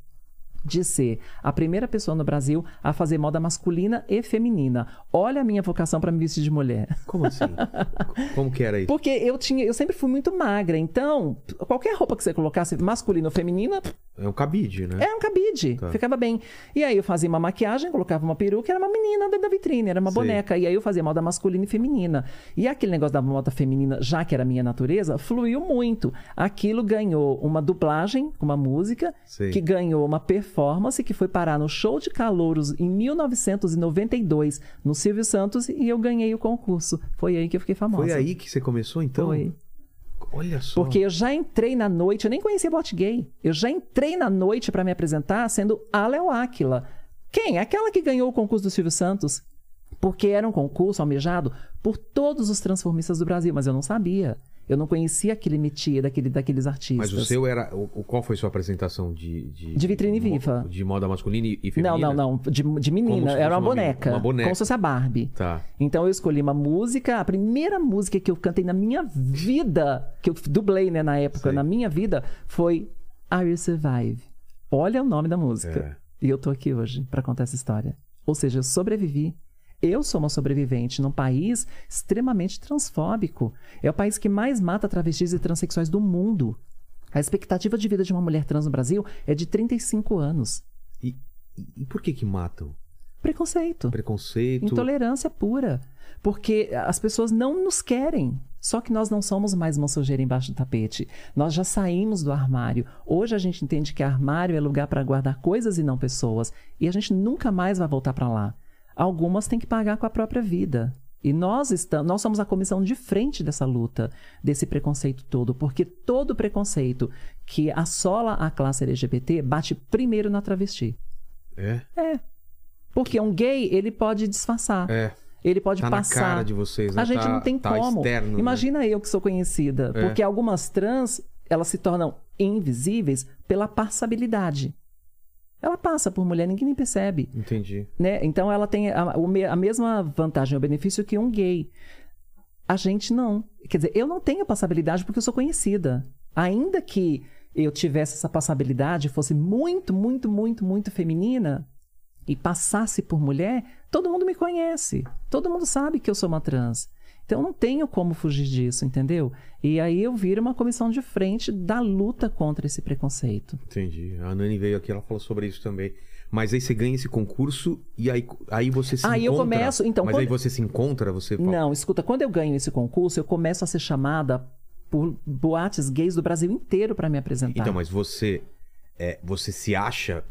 de ser a primeira pessoa no Brasil a fazer moda masculina e feminina. Olha a minha vocação pra me vestir de mulher. Como assim? <laughs> Como que era isso? Porque eu tinha, eu sempre fui muito magra, então qualquer roupa que você colocasse, masculina ou feminina, É um cabide, né? era um cabide, Tá. ficava bem. E aí eu fazia uma maquiagem, colocava uma peruca, era uma menina dentro da vitrine, era uma Sei. boneca. E aí eu fazia moda masculina e feminina. E aquele negócio da moda feminina, já que era minha natureza, fluiu muito. Aquilo ganhou uma dublagem, uma música, Sei. que ganhou uma performance que foi parar no show de calouros em 1992, no Silvio Santos, e eu ganhei o concurso. Foi aí que eu fiquei famosa. Foi aí que você começou, então? Foi. Olha só. Porque eu já entrei na noite, eu nem conhecia bote gay. Eu já entrei na noite pra me apresentar sendo a Léo Áquila. Quem? Aquela que ganhou o concurso do Silvio Santos. Porque era um concurso almejado por todos os transformistas do Brasil, mas eu não sabia. Eu não conhecia aquele métier daquele, daqueles artistas. Mas o seu era. O, qual foi sua apresentação de. De, De vitrine mo- viva. De moda masculina e e Não, feminina? não, não. De, de menina. Era uma uma boneca. uma boneca. Como se fosse a Barbie. Tá. Então eu escolhi uma música, a primeira música que eu cantei na minha vida, que eu dublei, né, na época, Sei. na minha vida, foi I Will Survive. Olha o nome da música. É. E eu tô aqui hoje pra contar essa história. Ou seja, eu sobrevivi. Eu sou uma sobrevivente num país extremamente transfóbico. É o país que mais mata travestis e transexuais do mundo. A expectativa de vida de uma mulher trans no Brasil é de 35 anos. E, e- por que que matam? Preconceito. Preconceito. Intolerância pura. Porque as pessoas não nos querem. Só que nós não somos mais uma sujeira embaixo do tapete. Nós já saímos do armário. Hoje a gente entende que armário é lugar para guardar coisas e não pessoas. E a gente nunca mais vai voltar para lá. Algumas têm que pagar com a própria vida. E nós estamos, nós somos a comissão de frente dessa luta, desse preconceito todo, porque todo preconceito que assola a classe LGBT bate primeiro na travesti. É? É. Porque um gay, ele pode disfarçar. É. Ele pode Tá na passar. cara de vocês, né? A gente Tá- não tem tá como. externo, né? Imagina eu que sou conhecida. É. Porque algumas trans, elas se tornam invisíveis pela passabilidade. Ela passa por mulher, ninguém nem percebe. Entendi. Né? Então ela tem a, a mesma vantagem ou benefício que um gay. A gente não. Quer dizer, eu não tenho passabilidade porque eu sou conhecida. Ainda que eu tivesse essa passabilidade, fosse muito, muito, muito, muito feminina e passasse por mulher, todo mundo me conhece. Todo mundo sabe que eu sou uma trans. Então eu não tenho como fugir disso, entendeu? E aí eu viro uma comissão de frente da luta contra esse preconceito. Entendi. A Nani veio aqui, ela falou sobre isso também. Mas aí você ganha esse concurso e aí, aí você se Aí eu encontra. começo- então, Mas quando- aí você se encontra, você. Não, escuta, quando eu ganho esse concurso, eu começo a ser chamada por boates gays do Brasil inteiro para me apresentar. Então, mas você é, você se acha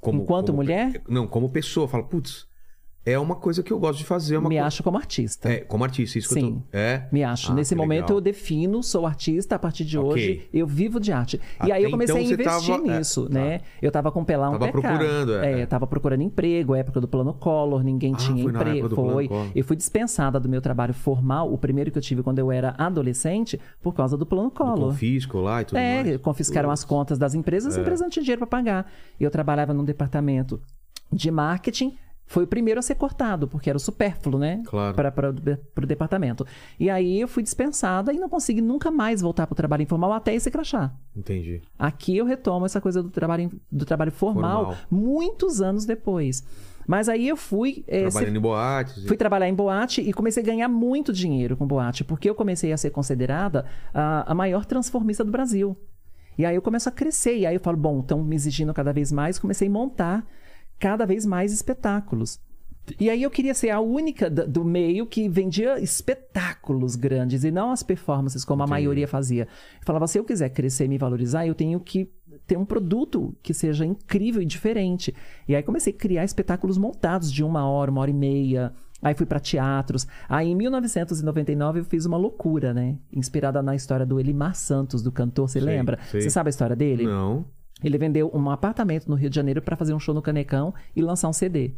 como. Enquanto como- mulher? Não, como pessoa. Fala, putz, é uma coisa que eu gosto de fazer. É uma Me coisa- acho como artista. É, como artista, isso que eu Sim. tô. É. Me acho. Ah, Nesse momento legal. eu defino, sou artista, a partir de Ok. hoje eu vivo de arte. Até e aí eu comecei então a investir tava- é, nisso, tá. né? Eu tava com o Pelão Tava PK. procurando, é. É, eu tava procurando emprego, época do plano Collor, ninguém Ah, tinha emprego. Foi. Eu fui dispensada do meu trabalho formal, o primeiro que eu tive quando eu era adolescente, por causa do plano Do Collor. confisco lá e tudo É, mais. confiscaram as contas das empresas, É. as empresas não tinham dinheiro para pagar. Eu trabalhava num departamento de marketing, foi o primeiro a ser cortado, porque era o supérfluo, né? Claro. Para o departamento. E aí eu fui dispensada e não consegui nunca mais voltar para o trabalho informal até esse crachá. Entendi. Aqui eu retomo essa coisa do trabalho, do trabalho formal, Formal. muitos anos depois. Mas aí eu fui. eh, Trabalhando em boates. e- Fui trabalhar em boate e comecei a ganhar muito dinheiro com boate, porque eu comecei a ser considerada a, a maior transformista do Brasil. E aí eu começo a crescer, e aí eu falo, bom, estão me exigindo cada vez mais, comecei a montar cada vez mais espetáculos. E aí eu queria ser a única do meio que vendia espetáculos grandes e não as performances como a maioria fazia. Eu falava, se eu quiser crescer e me valorizar, eu tenho que ter um produto que seja incrível e diferente. E aí comecei a criar espetáculos montados de uma hora, uma hora e meia. Aí fui para teatros. Aí em 1999 eu fiz uma loucura, né? Inspirada na história do Elimar Santos, do cantor, você lembra? sei. Você sabe a história dele? Não. Ele vendeu um apartamento no Rio de Janeiro para fazer um show no Canecão e lançar um CD.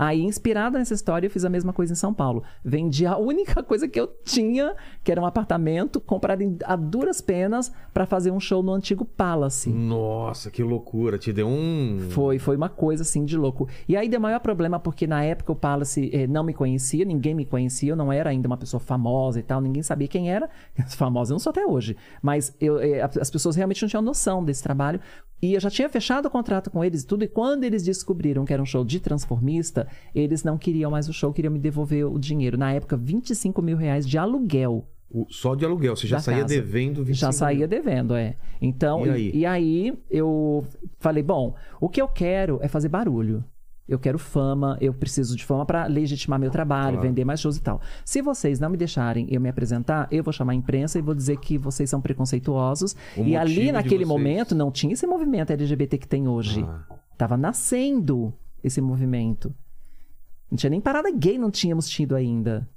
Aí, inspirada nessa história, eu fiz a mesma coisa em São Paulo. Vendi a única coisa que eu tinha, que era um apartamento, comprado em- a duras penas para fazer um show no antigo Palace. Nossa, que loucura. Te deu um. Foi, foi uma coisa assim de louco. E aí deu maior problema porque na época o Palace eh, não me conhecia, ninguém me conhecia, eu não era ainda uma pessoa famosa e tal, ninguém sabia quem era. <laughs> Famosa eu não sou até hoje. Mas eu, eh, as pessoas realmente não tinham noção desse trabalho. E eu já tinha fechado o contrato com eles e tudo. E quando eles descobriram que era um show de transformista, eles não queriam mais o show, queriam me devolver o dinheiro. Na época, 25 mil reais de aluguel. O- Só de aluguel. Você já saía casa. devendo 25 Já saía mil. devendo, é. Então, E aí? e aí eu falei, bom, o que eu quero é fazer barulho. Eu quero fama, eu preciso de fama para legitimar meu trabalho, Claro. vender mais shows e tal. Se vocês não me deixarem eu me apresentar, eu vou chamar a imprensa e vou dizer que vocês são preconceituosos. O e ali, naquele momento, não tinha esse movimento LGBT que tem hoje. Ah. Tava nascendo esse movimento. Não tinha nem parada gay, não tínhamos tido ainda.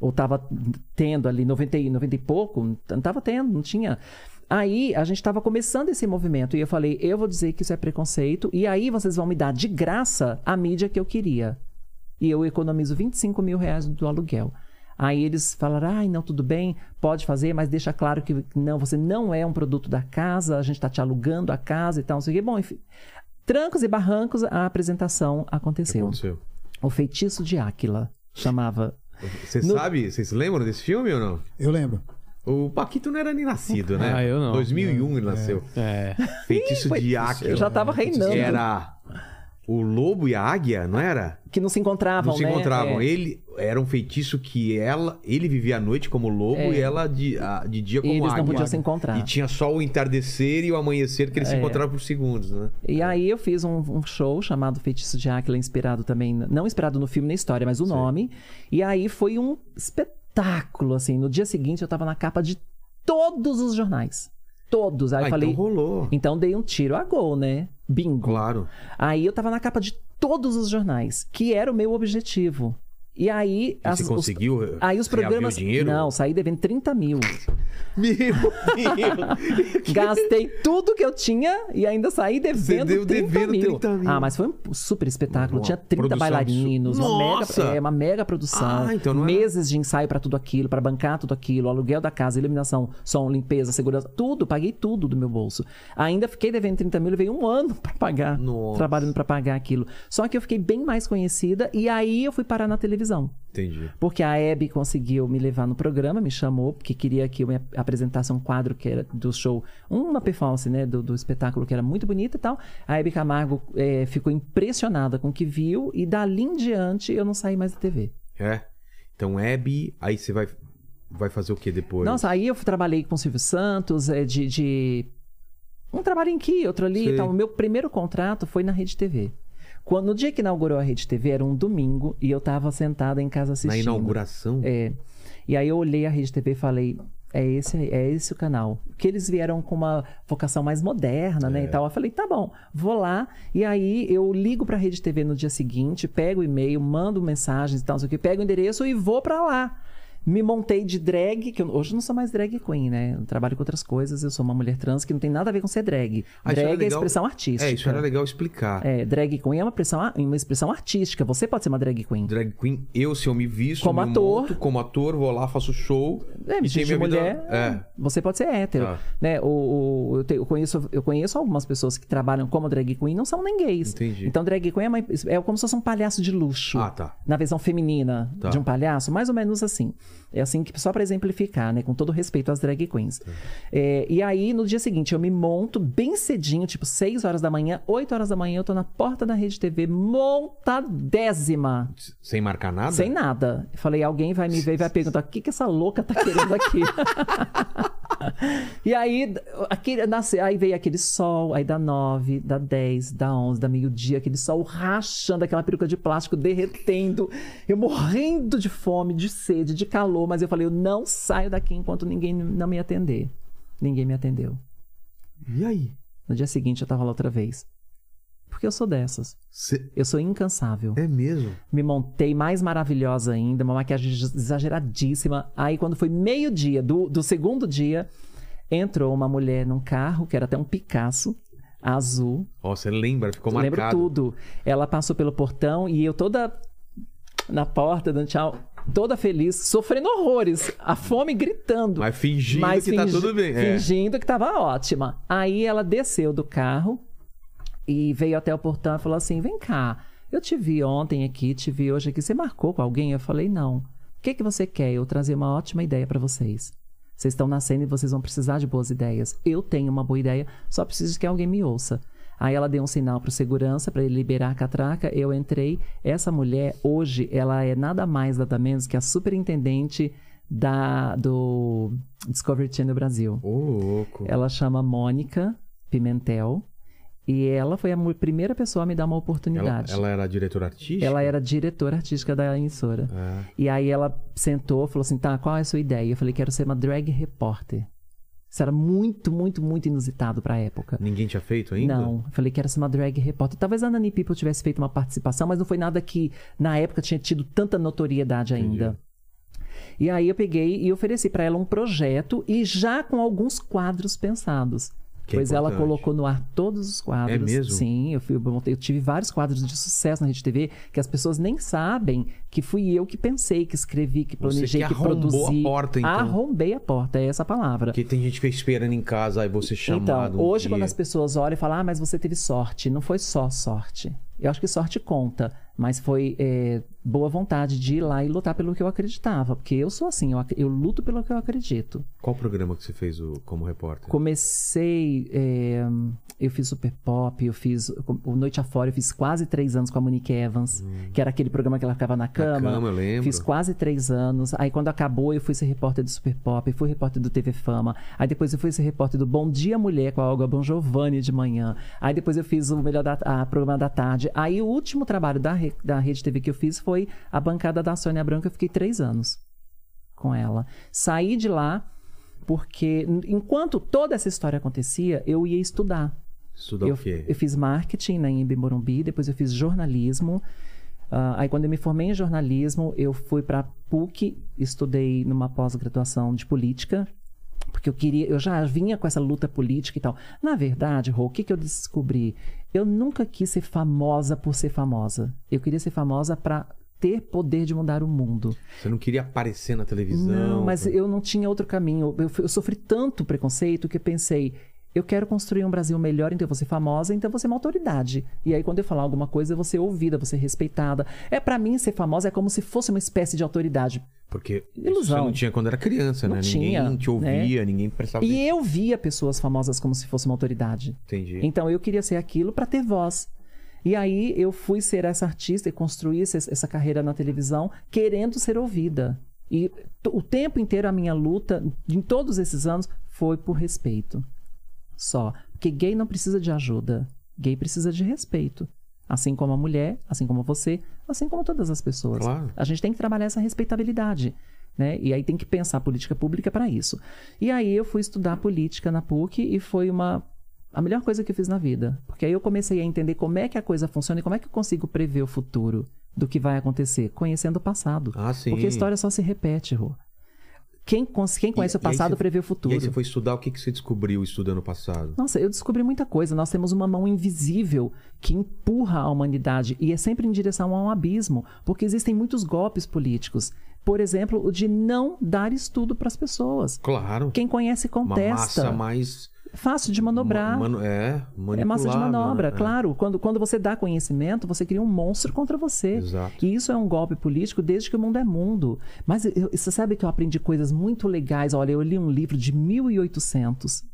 Ou tava tendo ali, 90, e- 90 e pouco, não tava tendo, não tinha. Aí a gente tava começando esse movimento e eu falei, eu vou dizer que isso é preconceito e aí vocês vão me dar de graça a mídia que eu queria. E eu economizo 25 mil reais do aluguel. Aí eles falaram, ai, não, tudo bem, pode fazer, mas deixa claro que não, você não é um produto da casa, a gente tá te alugando a casa e tal, não sei o quê. Bom, enfim, trancos e barrancos, a apresentação aconteceu. aconteceu? O Feitiço de Áquila chamava. Você No- sabe? Vocês lembram desse filme ou não? Eu lembro. O Paquito não era nem nascido, né? Ah, eu não. 2001 ele nasceu. É. <laughs> Feitiço Foi- de Áquila. Eu já tava reinando. Era o lobo e a águia, não era? Que não se encontravam, Não se né? encontravam. É. Ele era um feitiço que ela, ele vivia à noite como lobo É. e ela de, a- de dia como Eles águia. não podiam se encontrar. E tinha só o entardecer e o amanhecer que eles se É. encontravam por segundos, né? E aí eu fiz um, um show chamado Feitiço de Áquila, inspirado também, não inspirado no filme nem história, mas o nome. E aí foi um espetáculo, assim. No dia seguinte eu tava na capa de todos os jornais. Todos. Aí ah, eu falei. então rolou. Então dei um tiro a gol, né? Bingo. Claro. Aí eu tava na capa de todos os jornais, que era o meu objetivo. E aí. E você os- conseguiu Aí os programas. dinheiro? Não, saí devendo 30 mil. Meu Deus! <laughs> Gastei tudo que eu tinha e ainda saí devendo, deu 30, devendo mil. 30 mil. Ah, mas foi um super espetáculo. Tinha 30 produção bailarinos, uma mega, é, uma mega produção. Ah, então não era- meses de ensaio pra tudo aquilo, pra bancar tudo aquilo, aluguel da casa, iluminação, som, limpeza, segurança, tudo. Paguei tudo do meu bolso. Ainda fiquei devendo 30 mil, levei um <laughs> ano pra pagar. Nossa. Trabalhando pra pagar aquilo. Só que eu fiquei bem mais conhecida e aí eu fui parar na televisão. Entendi. Porque a Hebe conseguiu me levar no programa, me chamou, porque queria que eu me apresentasse um quadro que era do show, uma performance, né, do, do espetáculo que era muito bonita e tal. A Hebe Camargo eh, ficou impressionada com o que viu e dali em diante eu não saí mais da TV. É. Então, Hebe, aí você vai, vai fazer o que depois? Nossa, aí eu trabalhei com o Silvio Santos, eh, de, de- Um trabalho aqui, outro ali. Então, o meu primeiro contrato foi na Rede TV. Quando, no dia que inaugurou a Rede TV, era um domingo, e eu tava sentada em casa Na assistindo. inauguração? É. E aí eu olhei a Rede TV e falei: É esse, é esse o canal. Que eles vieram com uma vocação mais moderna, né? E tal. Eu falei, tá bom, vou lá. E aí eu ligo pra Rede TV no dia seguinte, pego o e-mail, mando mensagens e tal, não sei o que, pego o endereço e vou pra lá. Me montei de drag, que eu, hoje eu não sou mais drag queen, né? Eu trabalho com outras coisas, eu sou uma mulher trans que não tem nada a ver com ser drag. Ah, drag é legal- expressão artística. É, isso era legal explicar. É, drag queen é uma expressão, uma expressão artística. Você pode ser uma drag queen. Drag queen, eu, se eu me visto, Como me ator. monto como ator, vou lá, faço show. É, me de minha vida- mulher, É. você pode ser hétero. Tá. Né? O, o- eu, te- eu conheço, eu conheço algumas pessoas que trabalham como drag queen não são nem gays. Entendi. Então, drag queen é, uma- é como se fosse um palhaço de luxo. Ah, tá. Na versão feminina Tá. de um palhaço, mais ou menos assim. É assim que só pra exemplificar, né? Com todo respeito às drag queens. Tá. É, e aí, no dia seguinte, eu me monto bem cedinho, tipo 6 horas da manhã, 8 horas da manhã, eu tô na porta da Rede TV, montadésima. Sem marcar nada? Sem nada. Eu falei, alguém vai me ver e vai perguntar: o que, que essa louca tá querendo aqui? <laughs> <laughs> e aí, aquele, nasce, aí veio aquele sol, aí da 9, da 10, da 11, da meio-dia, aquele sol rachando, aquela peruca de plástico derretendo. Eu morrendo de fome, de sede, de calor, mas eu falei: eu não saio daqui enquanto ninguém não me atender. Ninguém me atendeu. E aí? No dia seguinte eu tava lá outra vez. Porque eu sou dessas. Cê- Eu sou incansável É mesmo? me montei mais maravilhosa ainda, uma maquiagem exageradíssima. Aí, quando foi meio-dia do, do segundo dia, entrou uma mulher num carro, que era até um Picasso, azul. Ó, você lembra, ficou Eu lembro marcado. tudo. Ela passou pelo portão e eu toda na porta, dando tchau, toda feliz, sofrendo horrores, a fome gritando. Mas fingindo Mas que tá fingi- tudo bem. É. Fingindo que tava ótima. Aí ela desceu do carro e veio até o portão e falou assim: Vem cá, eu te vi ontem aqui, te vi hoje aqui. Você marcou com alguém? Eu falei: Não. O que, que você quer? Eu trazer uma ótima ideia pra vocês. Vocês estão nascendo e vocês vão precisar de boas ideias. Eu tenho uma boa ideia, só preciso que alguém me ouça. Aí ela deu um sinal pro segurança para ele liberar a catraca. Eu entrei. Essa mulher, hoje, ela é nada mais, nada menos que a superintendente da, do Discovery Channel Brasil. Ô, louco. Ela chama Mônica Pimentel. E ela foi a primeira pessoa a me dar uma Ela, oportunidade. ela era diretora artística? Ela era diretora artística da emissora. É. E aí ela sentou, falou assim: tá, qual é a sua ideia? Eu falei: quero ser uma drag repórter. Isso era muito, muito, muito inusitado pra época. Ninguém tinha feito ainda? Não, eu falei que era ser uma drag repórter. Talvez a Nani People tivesse feito uma participação, mas não foi nada que na época tinha tido tanta notoriedade ainda. E aí eu peguei e ofereci pra ela um projeto e já com alguns quadros pensados. Que é pois ela importante. colocou no ar todos os quadros. É mesmo? Sim, eu, fui, eu, tive vários quadros de sucesso na Rede TV que as pessoas nem sabem que fui eu que pensei, que escrevi, que Você planejei, que que, arrombou produzi. a porta, então. Arrombei a porta, é essa a palavra. Porque tem gente que fica esperando em casa, aí você chamado. Então, um hoje dia. quando as pessoas olham e falam, ah, mas você teve sorte. Não foi só sorte. Eu acho que sorte conta, mas foi é, boa vontade de ir lá e lutar pelo que eu acreditava. Porque eu sou assim, eu, eu luto pelo que eu acredito. Qual programa que você fez o- como repórter? Comecei, é, eu fiz Super Pop, eu fiz o Noite Afora, eu fiz quase três anos com a Monique Evans, que era aquele programa que ela ficava na cama. Hum. cama, eu lembro. Fiz quase três anos. Aí quando acabou, eu fui ser repórter do Super Pop, fui repórter do TV Fama. Aí depois eu fui ser repórter do Bom Dia Mulher com a Olga Bon Giovanni de manhã. Aí depois eu fiz o melhor da, a programa da tarde. Aí o último trabalho da, Re- da Rede TV que eu fiz foi a bancada da Sônia Branca. Eu fiquei três anos com ela. Saí de lá porque enquanto toda essa história acontecia, eu ia estudar. Estudar Eu, o quê? eu fiz marketing na Embi Morumbi, depois eu fiz jornalismo. Ah, aí quando eu me formei em jornalismo, eu fui para PUC, estudei numa pós-graduação de política, porque eu queria, eu já vinha com essa luta política e tal. Na verdade, Rô, o que, que eu descobri? Eu nunca quis ser famosa por ser famosa. Eu queria ser famosa para ter poder de mudar o mundo. Você não queria aparecer na televisão? Não, mas eu não tinha outro caminho. Eu, eu sofri tanto preconceito que eu pensei, eu quero construir um Brasil melhor, então eu vou ser famosa, então eu vou ser uma autoridade. E aí, quando eu falar alguma coisa, eu vou ser ouvida, vou ser respeitada. É para mim ser famosa é como se fosse uma espécie de autoridade. Porque Ilusão. você não tinha quando era criança, Não né? tinha, ninguém te ouvia, ninguém prestava E eu via pessoas famosas como se fosse uma autoridade. Entendi. Então eu queria ser aquilo para ter voz. E aí eu fui ser essa artista e construir essa carreira na televisão querendo ser ouvida. E o tempo inteiro a minha luta, em todos esses anos, foi por respeito. Só. Porque gay não precisa de ajuda. Gay precisa de respeito. Assim como a mulher, assim como você, assim como todas as pessoas. Claro. A gente tem que trabalhar essa respeitabilidade. Né? E aí tem que pensar política pública para isso. E aí eu fui estudar política na PUC e foi uma a melhor coisa que eu fiz na vida, porque aí eu comecei a entender como é que a coisa funciona e como é que eu consigo prever o futuro do que vai acontecer, conhecendo o passado. Ah, sim. Porque a história só se repete, Rô. Quem, quem conhece E- o e passado você- prevê o E futuro. aí você foi estudar o que, que você descobriu estudando o passado? Nossa, eu descobri muita coisa. Nós temos uma mão invisível que empurra a humanidade e é sempre em direção a um abismo, porque existem muitos golpes políticos. Por exemplo, o de não dar estudo para as pessoas. Claro. Quem conhece Uma contesta. massa mais. Fácil de manobrar. ma- mano- é, É massa de manobra, né? claro. Quando, quando você dá conhecimento, você cria um monstro contra você. Exato. E isso é um golpe político desde que o mundo é mundo. Mas eu- você sabe que eu aprendi coisas muito legais. Olha, eu li um livro de 1800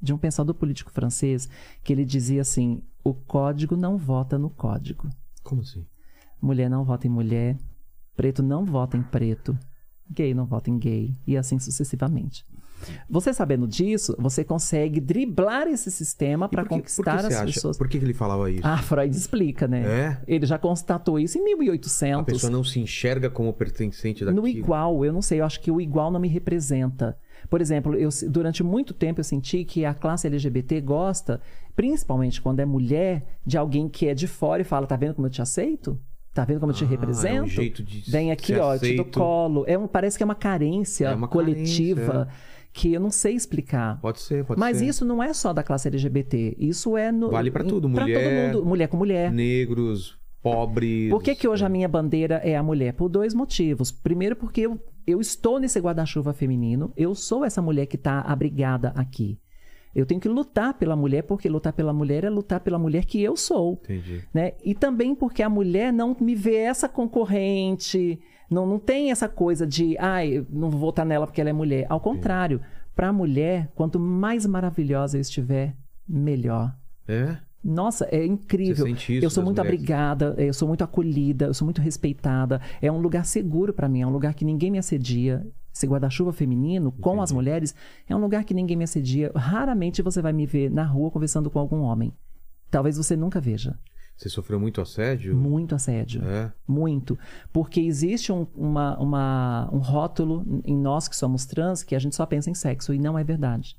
de um pensador político francês que ele dizia assim: o código não vota no código. Como assim? Mulher não vota em mulher, preto não vota em preto, gay não vota em gay, e assim sucessivamente. Você sabendo disso, você consegue driblar esse sistema para conquistar por que as acha? pessoas. Por que, ele falava isso? Ah, Freud explica, né? É? Ele já constatou isso em a 1800. pessoa não se enxerga como pertencente daquilo. No igual, eu não sei, eu acho que o igual não me representa. Por exemplo, eu, durante muito tempo eu senti que a classe LGBT gosta, principalmente quando é mulher, de alguém que é de fora e fala: tá vendo como eu te aceito? Tá vendo como eu te Ah, represento? é um jeito de Vem aqui, ó, eu te dou aceito. colo. É um, parece que é uma carência É uma coletiva carência, que eu não sei explicar. Pode ser, pode Mas ser. isso não é só da classe LGBT. Isso é no. Vale pra tudo, mulher, todo mundo. Mulher com mulher. Negros, pobres. Por que, que hoje a minha bandeira é a mulher? Por dois motivos. Primeiro, porque eu, eu estou nesse guarda-chuva feminino, eu sou essa mulher que está abrigada aqui. Eu tenho que lutar pela mulher, porque lutar pela mulher é lutar pela mulher que eu sou. Entendi. Né? E também porque a mulher não me vê essa concorrente, não, não tem essa coisa de, ai, não vou votar nela porque ela é mulher. Ao contrário, para a mulher, quanto mais maravilhosa eu estiver, melhor. É? Nossa, é incrível. Eu sou muito mulheres? abrigada, eu sou muito acolhida, eu sou muito respeitada. É um lugar seguro pra mim, é um lugar que ninguém me assedia. Esse guarda-chuva feminino com as mulheres é um lugar que ninguém me assedia. Raramente você vai me ver na rua conversando com algum homem. Talvez você nunca veja. Você sofreu muito assédio? Muito assédio. É. Muito. Porque existe um, uma, uma- um rótulo em nós que somos trans que a gente só pensa em sexo e não é verdade.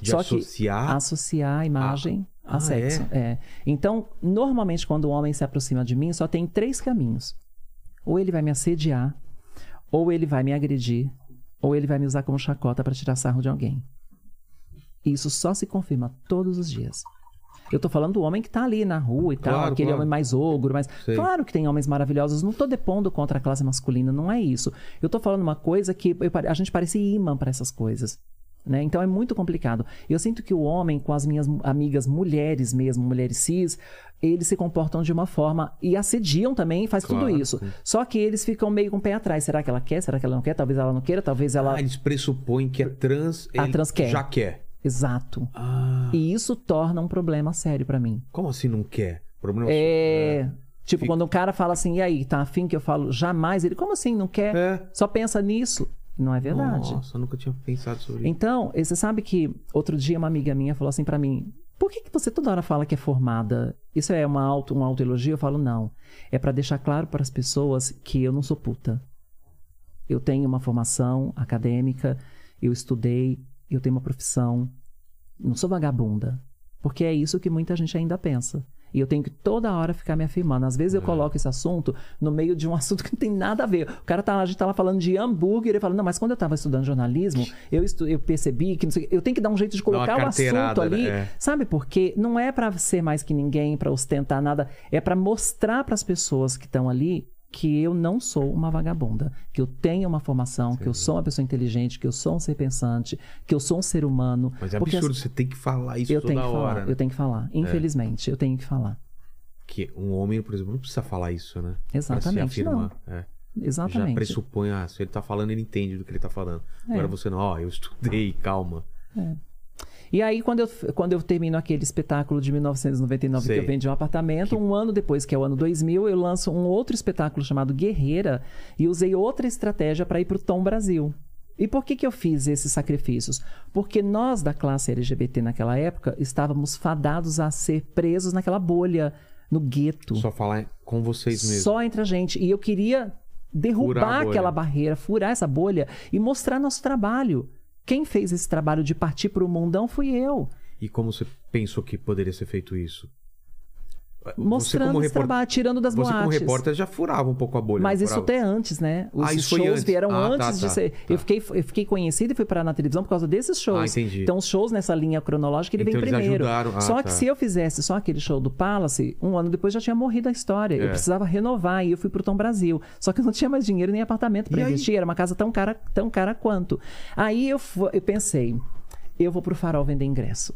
De Só que associar. associar a imagem Ah, a sexo. É. Então, normalmente, quando o homem se aproxima de mim, só tem três caminhos. Ou ele vai me assediar, ou ele vai me agredir, ou ele vai me usar como chacota para tirar sarro de alguém. E isso só se confirma todos os dias. Eu tô falando do homem que tá ali na rua e tal, Claro, aquele claro. homem mais ogro, mas claro que tem homens maravilhosos, não tô depondo contra a classe masculina, não é isso. Eu tô falando uma coisa que eu a gente parece imã para essas coisas. Né? Então é muito complicado. Eu sinto que o homem, com as minhas amigas mulheres mesmo, mulheres cis, eles se comportam de uma forma e assediam também, faz Claro, tudo isso. sim. Só que eles ficam meio com o pé atrás. Será que ela quer? Será que ela não quer? Talvez ela não queira, talvez ela. Ah, eles pressupõem que a trans, A trans quer. já quer. Exato. Ah, E isso torna um problema sério pra mim. como assim não quer? O problema É. Tipo, Fica- quando um cara fala assim, e aí, tá afim que eu falo jamais? Ele, como assim, não quer? É. Só pensa nisso. Não é verdade. Nossa, eu nunca tinha pensado sobre isso. Então, você sabe que outro dia uma amiga minha falou assim pra mim: por que, que você toda hora fala que é formada? Isso é uma auto, um autoelogio? Eu falo, não. É pra deixar claro para as pessoas que eu não sou puta. Eu tenho uma formação acadêmica, eu estudei, eu tenho uma profissão. Não sou vagabunda. Porque é isso que muita gente ainda pensa. E eu tenho que toda hora ficar me afirmando. Às vezes eu coloco esse assunto no meio de um <laughs> assunto que não tem nada a ver. O cara tá, a gente tá lá falando de hambúrguer e fala, não, mas quando eu tava estudando jornalismo, eu, estu, eu percebi que não sei, o quê." eu tenho que dar um jeito de colocar o assunto ali. né? É. Sabe por quê? Não é pra ser mais que ninguém, pra ostentar nada, é pra mostrar pras pessoas que estão ali que eu não sou uma vagabunda, que eu tenho uma formação, que eu sou uma pessoa inteligente, que eu sou um ser pensante, que eu sou um ser humano. Mas é Porque absurdo, você tem que falar isso eu toda tenho que hora. falar, né? eu tenho que falar. Infelizmente, eu tenho que falar. Que um homem, por exemplo, não precisa falar isso, né? Exatamente, afirmar. É. Já Exatamente. pressupõe, ah, se ele tá falando, ele entende do que ele tá falando. É. Agora você não, ó, eu estudei, calma. E aí, quando eu, quando eu termino aquele espetáculo de 1999 Sei. que eu vendi um apartamento, um ano depois, que é o ano 2000, eu lanço um outro espetáculo chamado Guerreira e usei outra estratégia para ir para o Tom Brasil. E por que, que eu fiz esses sacrifícios? Porque nós da classe LGBT naquela época estávamos fadados a ser presos naquela bolha, no gueto. Só falar com vocês mesmo. Só entre a gente. E eu queria derrubar aquela barreira, furar essa bolha e mostrar nosso trabalho. Quem fez esse trabalho de partir para o mundão fui eu. E como você pensou que poderia ser feito isso? Mostrando como esse trabalho, tirando das Você como boates. repórter já furava um pouco a bolha. Mas isso até antes, né? Os Ah, shows antes. vieram Ah, tá, antes de tá, ser. tá. Eu, fiquei, eu fiquei conhecido e fui parar na televisão por causa desses shows. Ah, entendi. Então, os shows nessa linha cronológica, ele Então, vem primeiro. ajudaram. Ah, só tá. que se eu fizesse só aquele show do Palace, um ano depois já tinha morrido a história. É. Eu precisava renovar e eu fui pro Tom Brasil. Só que eu não tinha mais dinheiro nem apartamento para investir. Era uma casa tão cara, tão cara quanto. Aí eu, eu pensei, eu vou pro Farol vender ingresso.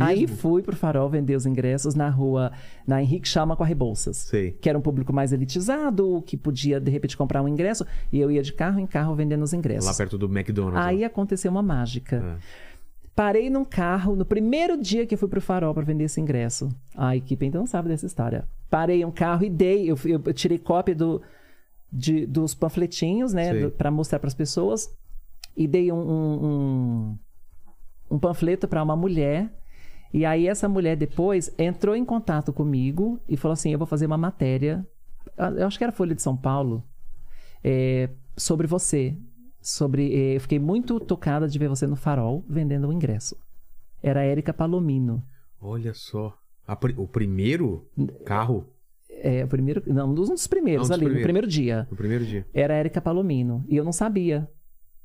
Aí fui pro Farol vender os ingressos na rua, na Henrique Chama com a Rebouças. Sei. Que era um público mais elitizado, que podia de repente comprar um ingresso, e eu ia de carro em carro vendendo os ingressos. Lá perto do McDonald's. Aí lá. aconteceu uma mágica. É. Parei num carro no primeiro dia que eu fui pro Farol para vender esse ingresso. A equipe então sabe dessa história. Parei um carro e dei, eu, eu- tirei cópia do, de- dos panfletinhos, né, para mostrar para as pessoas e dei um, um, um, um panfleto para uma mulher. E aí essa mulher depois entrou em contato comigo e falou assim: eu vou fazer uma matéria, ah, eu acho que era Folha de São Paulo, é, sobre você. Sobre, é, eu fiquei muito tocada de ver você no Farol vendendo o ingresso. Era a Érica Palomino. Olha só. A O primeiro carro É, o primeiro, não, um dos, um primeiros um dos ali, no primeiros. primeiro dia. no primeiro dia. Era a Érica Palomino. E eu não sabia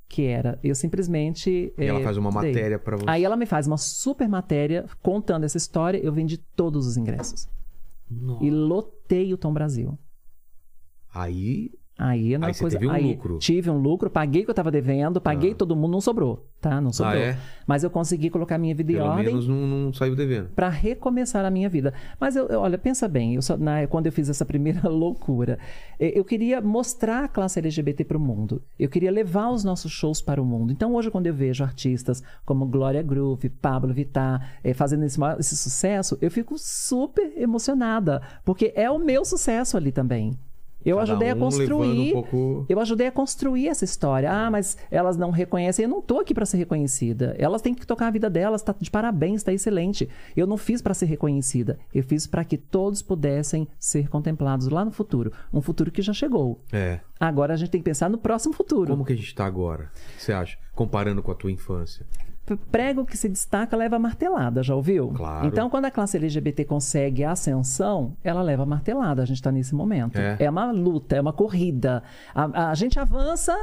que era. Eu simplesmente. E ela é, faz uma dei. matéria pra você. Aí ela me faz uma super matéria contando essa história. Eu vendi todos os ingressos. Nossa. E lotei o Tom Brasil. Aí. Aí uma Aí coisa. teve um aí lucro. Tive um lucro, paguei o que eu tava devendo, paguei Ah. todo mundo, não sobrou, tá? Não sobrou. Ah, é? Mas eu consegui colocar minha vida em Pelo ordem menos não, não saiu devendo. para recomeçar a minha vida. Mas eu, eu- olha, pensa bem, eu só- na- quando eu fiz essa primeira <laughs> loucura, eu queria mostrar a classe LGBT para o mundo. Eu queria levar os nossos shows para o mundo. Então hoje quando eu vejo artistas como Glória Groove, Pablo Vittar eh, fazendo esse, esse sucesso, eu fico super emocionada, porque é o meu sucesso ali também. Eu Cada ajudei a um levando construir. um pouco- Eu ajudei a construir essa história. Ah, mas elas não reconhecem. Eu não tô aqui para ser reconhecida. Elas têm que tocar a vida delas. Tá de parabéns, tá excelente. Eu não fiz para ser reconhecida. Eu fiz para que todos pudessem ser contemplados lá no futuro. Um futuro que já chegou. É. Agora a gente tem que pensar no próximo futuro. Como que a gente tá agora? O que você acha? Comparando com a tua infância. Prego que se destaca leva martelada, já ouviu? Claro. Então, quando a classe LGBT consegue a ascensão, ela leva martelada. A gente está nesse momento. É. uma luta, é uma corrida. A, a gente avança,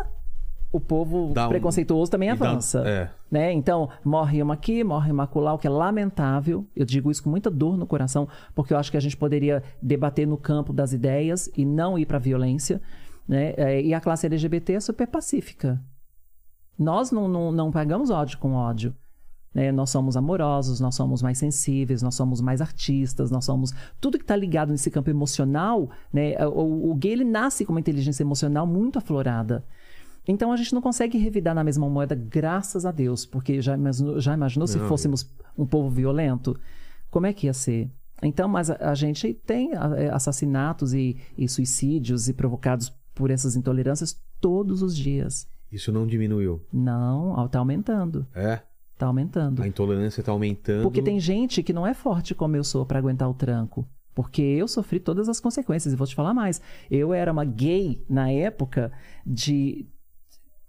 o povo um- preconceituoso também e dá- avança. é. Né? Então, morre uma aqui, morre uma acolá, o que é lamentável. Eu digo isso com muita dor no coração, porque eu acho que a gente poderia debater no campo das ideias e não ir para a violência. Né? É, E a classe LGBT é super pacífica. Nós não, não, não pagamos ódio com ódio. né? Nós somos amorosos, nós somos mais sensíveis, nós somos mais artistas, nós somos. Tudo que está ligado nesse campo emocional, né? o, o gay ele nasce com uma inteligência emocional muito aflorada. Então a gente não consegue revidar na mesma moeda, graças a Deus, porque já imaginou, já imaginou se Não, fôssemos um povo violento? Como é que ia ser? Então, mas a, a gente tem é, assassinatos e, e suicídios e provocados por essas intolerâncias todos os dias. Isso não diminuiu. Não, está aumentando. É. Está aumentando. A intolerância tá aumentando. Porque tem gente que não é forte como eu sou para aguentar o tranco. Porque eu sofri todas as consequências. E vou te falar mais. Eu era uma gay na época de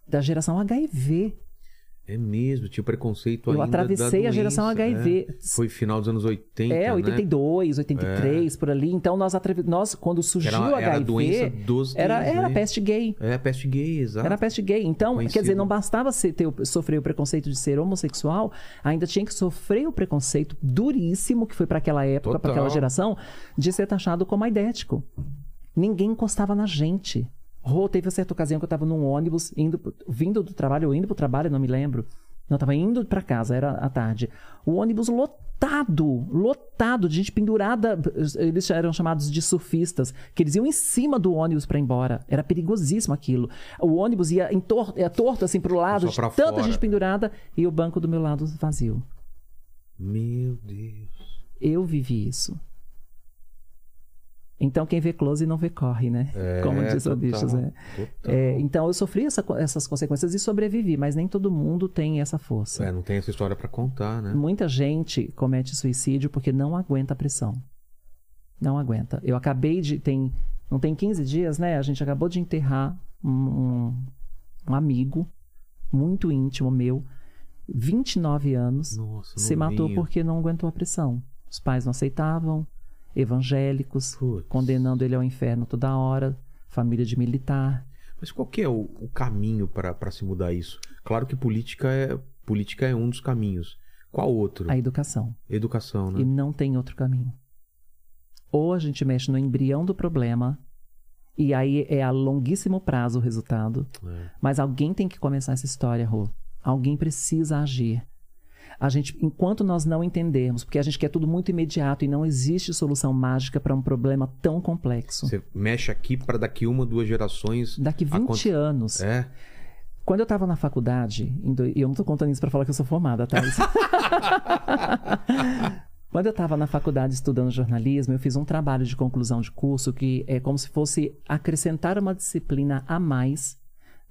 da geração HIV. É mesmo, tinha preconceito Eu ainda atravessei da a geração HIV. é. Foi final dos anos 80, É, né? 82, 83, por ali. Então, nós, atre- nós quando surgiu era, o era a HIV, doença dos era, gays, era né? peste gay. É, peste gay, exato. Era peste gay. Então, quer Conhecido. dizer, não bastava ser, ter, sofrer o preconceito de ser homossexual, ainda tinha que sofrer o preconceito duríssimo, que foi para aquela época, para aquela geração, de ser taxado como aidético. Ninguém encostava na gente. Rô, teve uma certa ocasião que eu estava num ônibus, indo, vindo do trabalho, ou indo pro trabalho, não me lembro. Não, estava indo para casa, era à tarde. O ônibus lotado, lotado, de gente pendurada. Eles eram chamados de surfistas, que eles iam em cima do ônibus para ir embora. Era perigosíssimo aquilo. O ônibus ia, em tor ia torto assim pro lado, de tanta fora. gente pendurada, e o banco do meu lado vazio. Meu Deus. Eu vivi isso. Então quem vê close não vê corre, né? É, Como diz o total, bichos, é. então eu sofri essa essas consequências e sobrevivi, mas nem todo mundo tem essa força. É, não tem essa história pra contar, né? Muita gente comete suicídio porque não aguenta a pressão. Não aguenta. Eu acabei de. Tem, Não tem 15 dias, né? A gente acabou de enterrar um, um, amigo muito íntimo meu, 29 anos, Nossa, se matou novinho. porque não aguentou a pressão. Os pais não aceitavam, evangélicos, condenando ele ao inferno toda hora, família de militar. Mas qual que é o, o caminho pra se mudar isso? Claro que política é, política é um dos caminhos. Qual outro? A educação. Educação, né? E não tem outro caminho. Ou a gente mexe no embrião do problema, e aí é a longuíssimo prazo o resultado. É. Mas alguém tem que começar essa história, Rô. Alguém precisa agir. A gente, enquanto nós não entendermos, porque a gente quer tudo muito imediato e não existe solução mágica para um problema tão complexo. Você mexe aqui pra daqui uma, duas gerações. Daqui 20 aconte- anos, É. quando eu estava na faculdade, e eu não tô contando isso para falar que eu sou formada, tá? <laughs> Quando eu estava na faculdade estudando jornalismo, eu fiz um trabalho de conclusão de curso que é como se fosse acrescentar uma disciplina a mais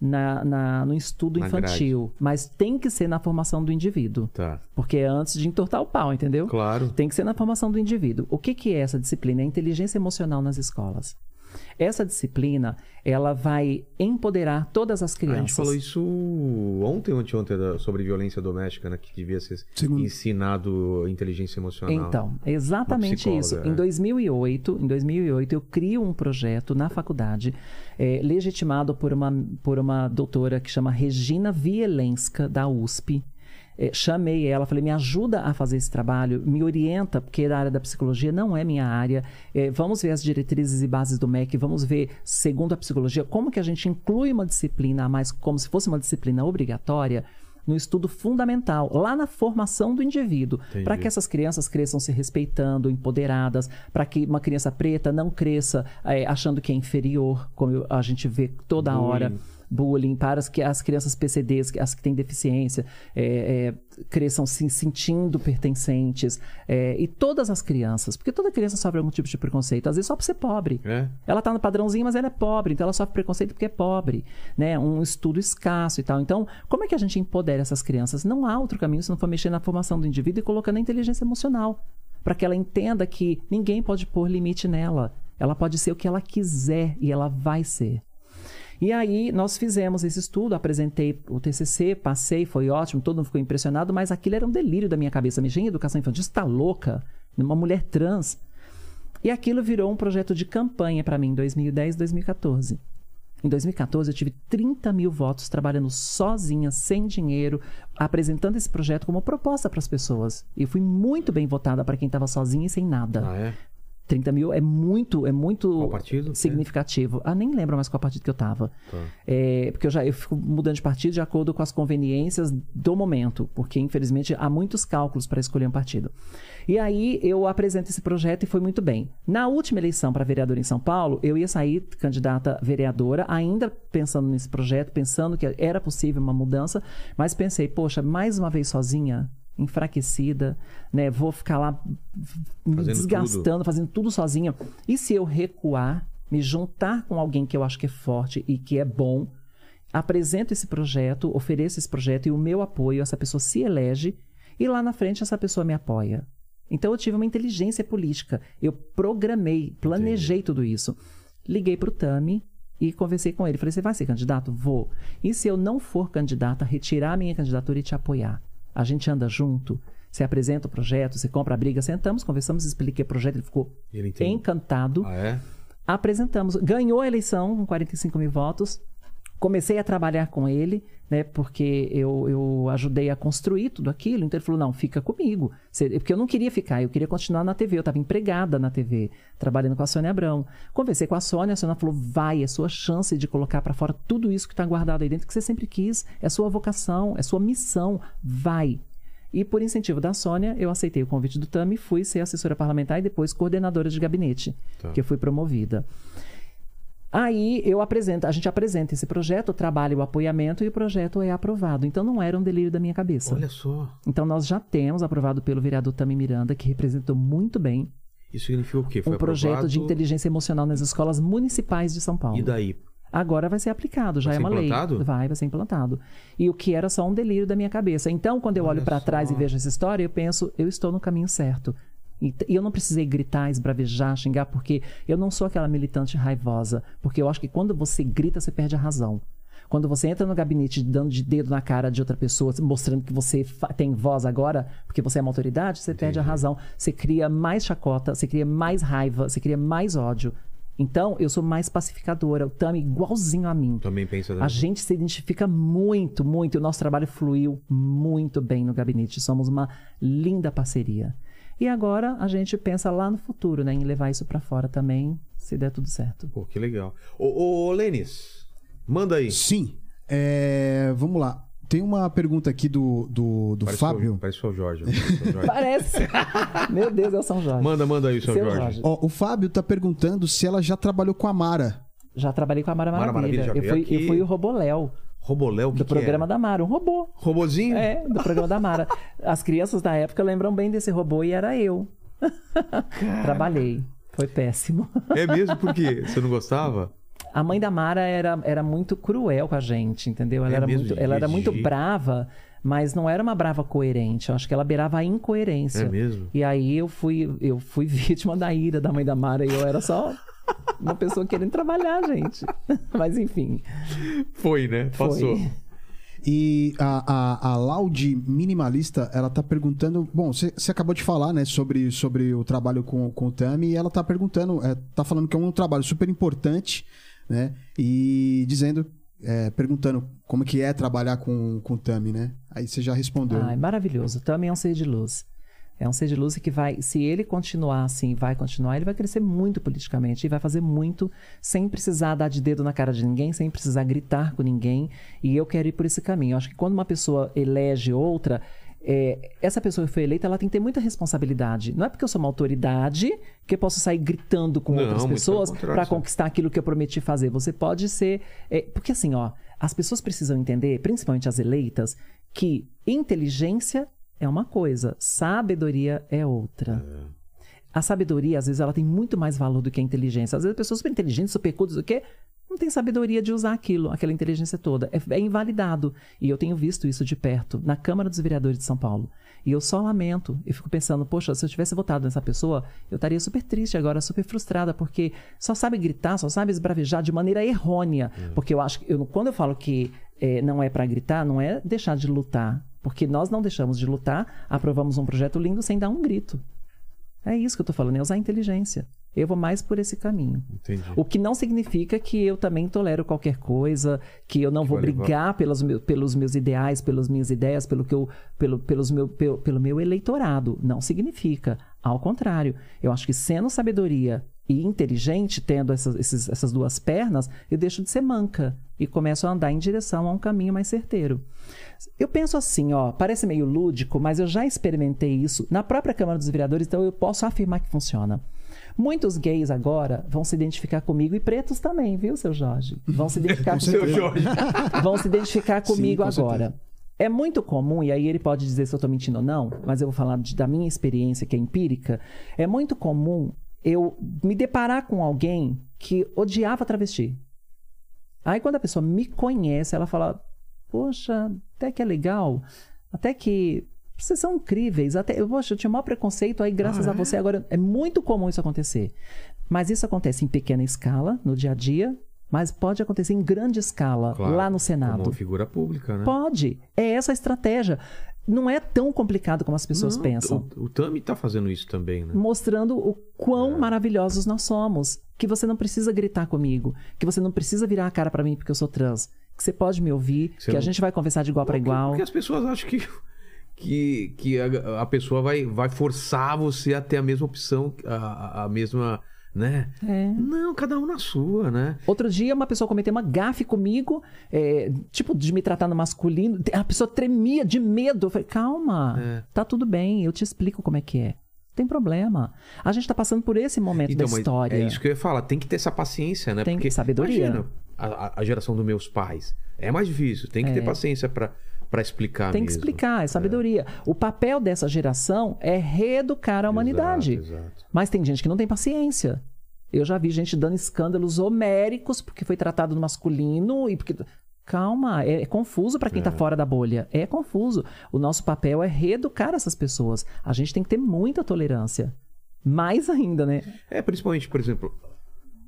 na, na- no estudo Na infantil. Mas tem que ser na formação do indivíduo. Tá. Porque é antes de entortar o pau, entendeu? Claro. Tem que ser na formação do indivíduo. O que, que é essa disciplina? É a inteligência emocional nas escolas. Essa disciplina, ela vai empoderar todas as A crianças. gente falou isso ontem ou anteontem da- sobre violência doméstica, né? Que devia ser Segundo- ensinado inteligência emocional. Então, é exatamente isso. Em é. 2008, em 2008, eu crio um projeto na faculdade, eh, legitimado por uma, por uma doutora que chama Regina Vielenska, da USP. Eh, chamei ela, falei, me ajuda a fazer esse trabalho, me orienta, porque a área da psicologia não é minha área. Eh, vamos ver as diretrizes e bases do MEC, vamos ver, segundo a psicologia, como que a gente inclui uma disciplina a mais, como se fosse uma disciplina obrigatória, no estudo fundamental, lá na formação do indivíduo, para que essas crianças cresçam se respeitando, empoderadas, para que uma criança preta não cresça eh, achando que é inferior, como a gente vê toda Bullying. hora. Bullying para as, que- as crianças PCDs, que- as que têm deficiência, eh, eh, cresçam se sentindo pertencentes. eh, e todas as crianças, porque toda criança sofre algum tipo de preconceito, às vezes só por ser pobre. É. Ela tá no padrãozinho, mas ela é pobre, então ela sofre preconceito porque é pobre, né? Um estudo escasso e tal. Então, como é que a gente empodera essas crianças? Não há outro caminho se não for mexer na formação do indivíduo e colocando a inteligência emocional, para que ela entenda que ninguém pode pôr limite nela. Ela pode ser o que ela quiser e ela vai ser. E aí nós fizemos esse estudo, apresentei o TCC, passei, foi ótimo, todo mundo ficou impressionado, mas aquilo era um delírio da minha cabeça. Mexer em educação infantil, está louca? Uma mulher trans. E aquilo virou um projeto de campanha para mim em 2010, 2014. Em 2014, eu tive 30 mil votos trabalhando sozinha, sem dinheiro, apresentando esse projeto como proposta para as pessoas. E fui muito bem votada para quem estava sozinha e sem nada. Ah, é? 30 mil é muito, é muito significativo. Ah, nem lembro mais qual partido que eu tava. Tá. É, porque eu já eu fico mudando de partido de acordo com as conveniências do momento, porque infelizmente há muitos cálculos para escolher um partido. E aí eu apresento esse projeto e foi muito bem. Na última eleição para vereador em São Paulo, eu ia sair candidata vereadora, ainda pensando nesse projeto, pensando que era possível uma mudança, mas pensei, poxa, mais uma vez sozinha, enfraquecida, né? Vou ficar lá me Fazendo desgastando, fazendo tudo sozinha. E se eu recuar, me juntar com alguém que eu acho que é forte e que é bom, apresento esse projeto, ofereço esse projeto e o meu apoio, essa pessoa se elege e lá na frente essa pessoa me apoia. Então eu tive uma inteligência política. Eu programei, planejei tudo isso. Liguei para o Tami e conversei com ele. Falei: você vai ser candidato? Vou. E se eu não for candidata, retirar a minha candidatura e te apoiar? A gente anda junto. Você apresenta o projeto, você compra a briga, sentamos, conversamos, expliquei o projeto, ele ficou Ele encantado Ah, é? apresentamos. Ganhou a eleição com 45 mil votos. Comecei a trabalhar com ele, né? Porque eu, eu ajudei a construir tudo aquilo. Então ele falou: não, fica comigo. Porque eu não queria ficar, eu queria continuar na TV. Eu estava empregada na TV, trabalhando com a Sônia Abrão. Conversei com a Sônia, a Sônia falou: vai, é sua chance de colocar para fora tudo isso que está guardado aí dentro, que você sempre quis. É sua vocação, é sua missão. Vai. E por incentivo da Sônia, eu aceitei o convite do Tami, fui ser assessora parlamentar e depois coordenadora de gabinete, Tá. que eu fui promovida. Aí eu apresento, a gente apresenta esse projeto, trabalha o apoiamento e o projeto é aprovado. Então não era um delírio da minha cabeça. Olha só. Então nós já temos aprovado pelo vereador Tami Miranda, que representou muito bem Isso significa o quê? Foi um projeto aprovado? de inteligência emocional nas escolas municipais de São Paulo. E daí? Agora vai ser aplicado, já Vai é uma implantado? lei. Vai, vai ser implantado. E o que era só um delírio da minha cabeça. Então, quando eu olho para trás e vejo essa história, eu penso, eu estou no caminho certo. E, eu não precisei gritar, esbravejar, xingar, porque eu não sou aquela militante raivosa. Porque eu acho que quando você grita, você perde a razão. Quando você entra no gabinete dando de dedo na cara de outra pessoa, mostrando que você tem voz agora, porque você é uma autoridade, você perde a razão. Você cria mais chacota, você cria mais raiva, você cria mais ódio. Então, eu sou mais pacificadora. O Tami, igualzinho a mim. Também pensa A gente se identifica muito, muito. E o nosso trabalho fluiu muito bem no gabinete. Somos uma linda parceria. E agora a gente pensa lá no futuro, né? Em levar isso pra fora também, se der tudo certo. Pô, que legal. Ô, ô, ô, Lênis, manda aí. Sim. É, vamos lá. Tem uma pergunta aqui do, do, do Parece Fábio. O, parece o seu Jorge. parece o Jorge. Parece! Meu Deus, é o São Jorge. manda, manda aí o seu, Jorge. Jorge. Ó, o Fábio tá perguntando se ela já trabalhou com a Mara. Já trabalhei com a Mara Mara Maravilha. Maravilha já eu, fui, eu fui o Roboléu Roboléu, o que do que programa é? da Mara. Um robô. Robozinho? É, do programa da Mara. <laughs> As crianças da época lembram bem desse robô e era eu. Trabalhei. Foi péssimo. É mesmo? Por quê? Você não gostava? A mãe da Mara era, era muito cruel com a gente, entendeu? Ela, É era, muito, ela era muito brava, mas não era uma brava coerente. Eu acho que ela beirava a incoerência. É mesmo? E aí eu fui, eu fui <laughs> vítima da ira da mãe da Mara e eu era só uma pessoa querendo trabalhar, gente. <laughs> Mas enfim. Foi, né? Foi. Passou. E a, a, a Laude Minimalista, ela tá perguntando. Bom, você acabou de falar, né, sobre, sobre o trabalho com, com o Tami, e ela tá perguntando, é, tá falando que é um trabalho super importante, né? E dizendo, é, perguntando como que é trabalhar com, com o Tami, né? Aí você já respondeu. Ai, maravilhoso. Também é um ser de luz. É um ser de luz que vai, se ele continuar assim, vai continuar, ele vai crescer muito politicamente e vai fazer muito sem precisar dar de dedo na cara de ninguém, sem precisar gritar com ninguém. E eu quero ir por esse caminho. Eu acho que quando uma pessoa elege outra, é, essa pessoa que foi eleita, ela tem que ter muita responsabilidade. Não é porque eu sou uma autoridade que eu posso sair gritando com Não, outras pessoas para conquistar aquilo que eu prometi fazer. Você pode ser. é, porque assim, ó, as pessoas precisam entender, principalmente as eleitas, que inteligência é uma coisa, sabedoria é outra. A sabedoria, às vezes, ela tem muito mais valor do que a inteligência. Às vezes, pessoas super inteligentes, super cultas, o quê? Não tem sabedoria de usar aquilo, aquela inteligência toda. É, é invalidado. E eu tenho visto isso de perto, na Câmara dos Vereadores de São Paulo. E eu só lamento. Eu fico pensando, poxa, se eu tivesse votado nessa pessoa, eu estaria super triste agora, super frustrada, porque só sabe gritar, só sabe esbravejar de maneira errônea. Porque eu acho que, eu, quando eu falo que eh, não é para gritar, não é deixar de lutar. Porque nós não deixamos de lutar, aprovamos um projeto lindo sem dar um grito. É isso que eu tô falando, é usar a inteligência. Eu vou mais por esse caminho. Entendi. O que não significa que eu também tolero qualquer coisa, que eu não vou vai levar. brigar pelos, meu- pelos meus ideais, pelas minhas ideias, pelo, que eu, pelo, pelos meu, pelo, pelo meu eleitorado. Não significa. Ao contrário. Eu acho que sendo sabedoria e inteligente, tendo essas, esses- essas duas pernas, eu deixo de ser manca e começo a andar em direção a um caminho mais certeiro. Eu penso assim, ó, parece meio lúdico, mas eu já experimentei isso na própria Câmara dos Vereadores, então eu posso afirmar que funciona. Muitos gays agora vão se identificar comigo e pretos também, viu, seu Jorge? Vão se identificar Com comigo. Jorge. Vão se identificar <laughs> Sim, comigo com agora. É muito comum, e aí ele pode dizer se eu estou mentindo ou não, mas eu vou falar de- da minha experiência, que é empírica. É muito comum eu me deparar com alguém que odiava travesti. Aí quando a pessoa me conhece, ela fala: Poxa, até que é legal, até que vocês são incríveis, até, poxa, eu tinha o maior preconceito, aí graças Ah, a você agora. É muito comum isso acontecer. Mas isso acontece em pequena escala, no dia a dia, mas pode acontecer em grande escala, Claro, lá no Como Senado. uma figura pública, né? Pode. É essa a estratégia. Não é tão complicado como as pessoas Não, pensam. O, o Tami tá fazendo isso também, né? Mostrando o quão É. maravilhosos nós somos. Que você não precisa gritar comigo. Que você não precisa virar a cara pra mim porque eu sou trans. Que você pode me ouvir. Você que a não- gente vai conversar de igual para igual. Porque as pessoas acham que, que, que a, a pessoa vai, vai forçar você a ter a mesma opção, a, a- a mesma, né? É. Não, cada um na sua, né? Outro dia, uma pessoa cometeu uma gafe comigo, é, tipo, de me tratar no masculino. A pessoa tremia de medo. Eu falei, calma, É. tá tudo bem, eu te explico como é que é. Não tem problema. A gente tá passando por esse momento da mas história. é isso que eu ia falar. Tem que ter essa paciência, né? Tem Porque, sabedoria. Imagina, a, a- a geração dos meus pais. É mais difícil. Tem que ter paciência pra, pra explicar Tem que mesmo. explicar, é sabedoria. O papel dessa geração é reeducar a humanidade. Exato, exato. Mas tem gente que não tem paciência. Eu já vi gente dando escândalos homéricos porque foi tratado no masculino e porque. Calma, é, é confuso para quem tá fora da bolha. É confuso. O nosso papel é reeducar essas pessoas. A gente tem que ter muita tolerância. Mais ainda, né? É, principalmente, por exemplo,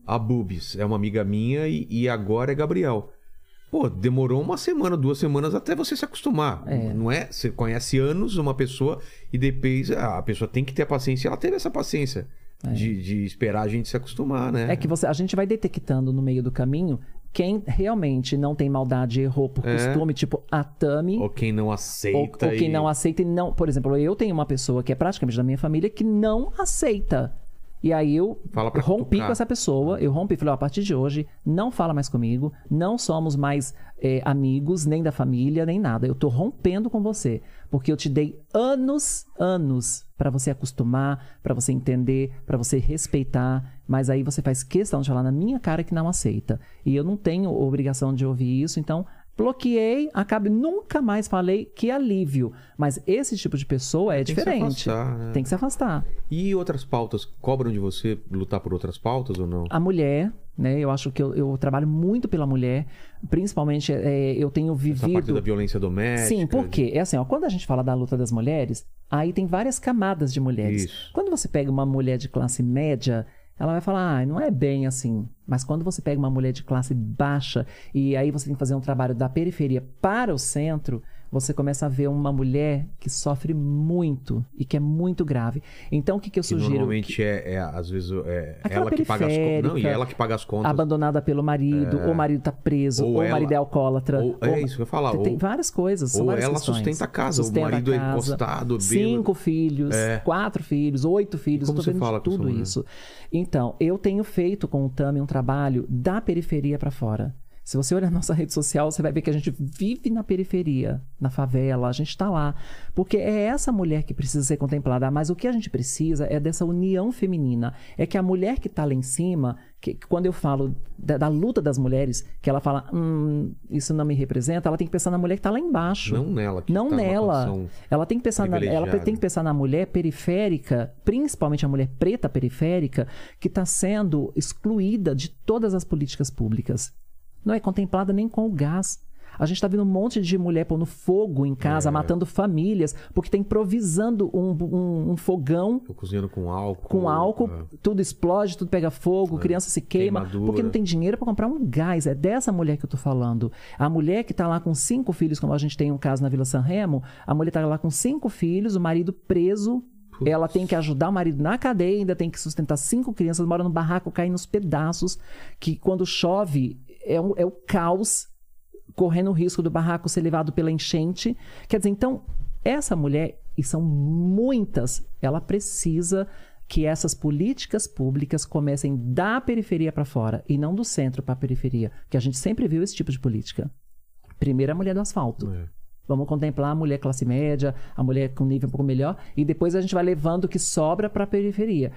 a Bubis é uma amiga minha e, e agora é Gabriel. Pô, demorou uma semana, duas semanas até você se acostumar. É. Não é? Você conhece anos uma pessoa e depois ah, a pessoa tem que ter a paciência. Ela teve essa paciência de, de esperar a gente se acostumar, né? É que você, a gente vai detectando no meio do caminho quem realmente não tem maldade e errou por É. costume, tipo a Tami. Ou quem não aceita. Ou, ou quem e- não aceita e não. Por exemplo, eu tenho uma pessoa que é praticamente da minha família que não aceita. E aí eu rompi cutucar. com essa pessoa, eu rompi e falei, ó, a partir de hoje, não fala mais comigo, não somos mais é, amigos, nem da família, nem nada. Eu tô rompendo com você. Porque eu te dei anos, anos pra você acostumar, pra você entender, pra você respeitar. Mas aí você faz questão de falar na minha cara que não aceita. E eu não tenho obrigação de ouvir isso, então bloqueei, acabei, nunca mais falei que alívio. Mas esse tipo de pessoa é Tem que se diferente. afastar, né? Tem que se afastar. E outras pautas cobram de você lutar por outras pautas ou não? A mulher, né? Eu acho que eu, eu trabalho muito pela mulher. Principalmente, é, eu tenho Essa parte da vivido. violência doméstica. Sim, porque é assim, ó, quando a gente fala da luta das mulheres, aí tem várias camadas de mulheres. Isso. Quando você pega uma mulher de classe média, ela vai falar, ah, não é bem assim. Mas quando você pega uma mulher de classe baixa e aí você tem que fazer um trabalho da periferia para o centro, você começa a ver uma mulher que sofre muito e que é muito grave. Então, o que, que eu Que sugiro? normalmente é, é, às vezes, é ela que paga as contas. Não, e ela que paga as contas. abandonada pelo marido, ou o marido tá preso, Ou ou, ela- o marido é alcoólatra. ou- é isso que eu ia falar, Tem, ou- várias coisas. ou várias ela questões. sustenta a casa, o Sustenta a marido é casa, encostado, bêbado. Cinco filhos, É. quatro filhos, oito filhos. Como você fala tudo mulher? isso. Então, eu tenho feito com o Tami um trabalho da periferia para fora. Se você olhar <laughs> nossa rede social, você vai ver que a gente vive na periferia, na favela, a gente está lá. Porque é essa mulher que precisa ser contemplada. Mas o que a gente precisa é dessa união feminina. É que a mulher que está lá em cima, que, quando eu falo da, da luta das mulheres, que ela fala, hum, isso não me representa, ela tem que pensar na mulher que está lá embaixo. Não nela. Que Não tá nela. Ela tem que pensar na, ela tem que pensar na mulher periférica, principalmente a mulher preta periférica, que está sendo excluída de todas as políticas públicas. Não é contemplada nem com o gás. A gente está vendo um monte de mulher pondo fogo em É. casa, matando famílias, porque está improvisando um, um- um fogão Tô cozinhando com álcool. com álcool, é. tudo explode, tudo pega fogo, criança se queima, Queimadura. porque não tem dinheiro para comprar um gás. É dessa mulher que eu tô falando. A mulher que tá lá com cinco filhos, como a gente tem um caso na Vila San Remo, a mulher tá lá com cinco filhos, o marido preso. Ela tem que ajudar o marido na cadeia, ainda tem que sustentar cinco crianças, mora no barraco, cai nos pedaços, que quando chove é, um- é o caos, correndo o risco do barraco ser levado pela enchente. Quer dizer, então, essa mulher, e são muitas, ela precisa que essas políticas públicas comecem da periferia para fora e não do centro para a periferia, que a gente sempre viu esse tipo de política. Primeiro a mulher do asfalto. É. Vamos contemplar a mulher classe média, a mulher com nível um pouco melhor, e depois a gente vai levando o que sobra para a periferia.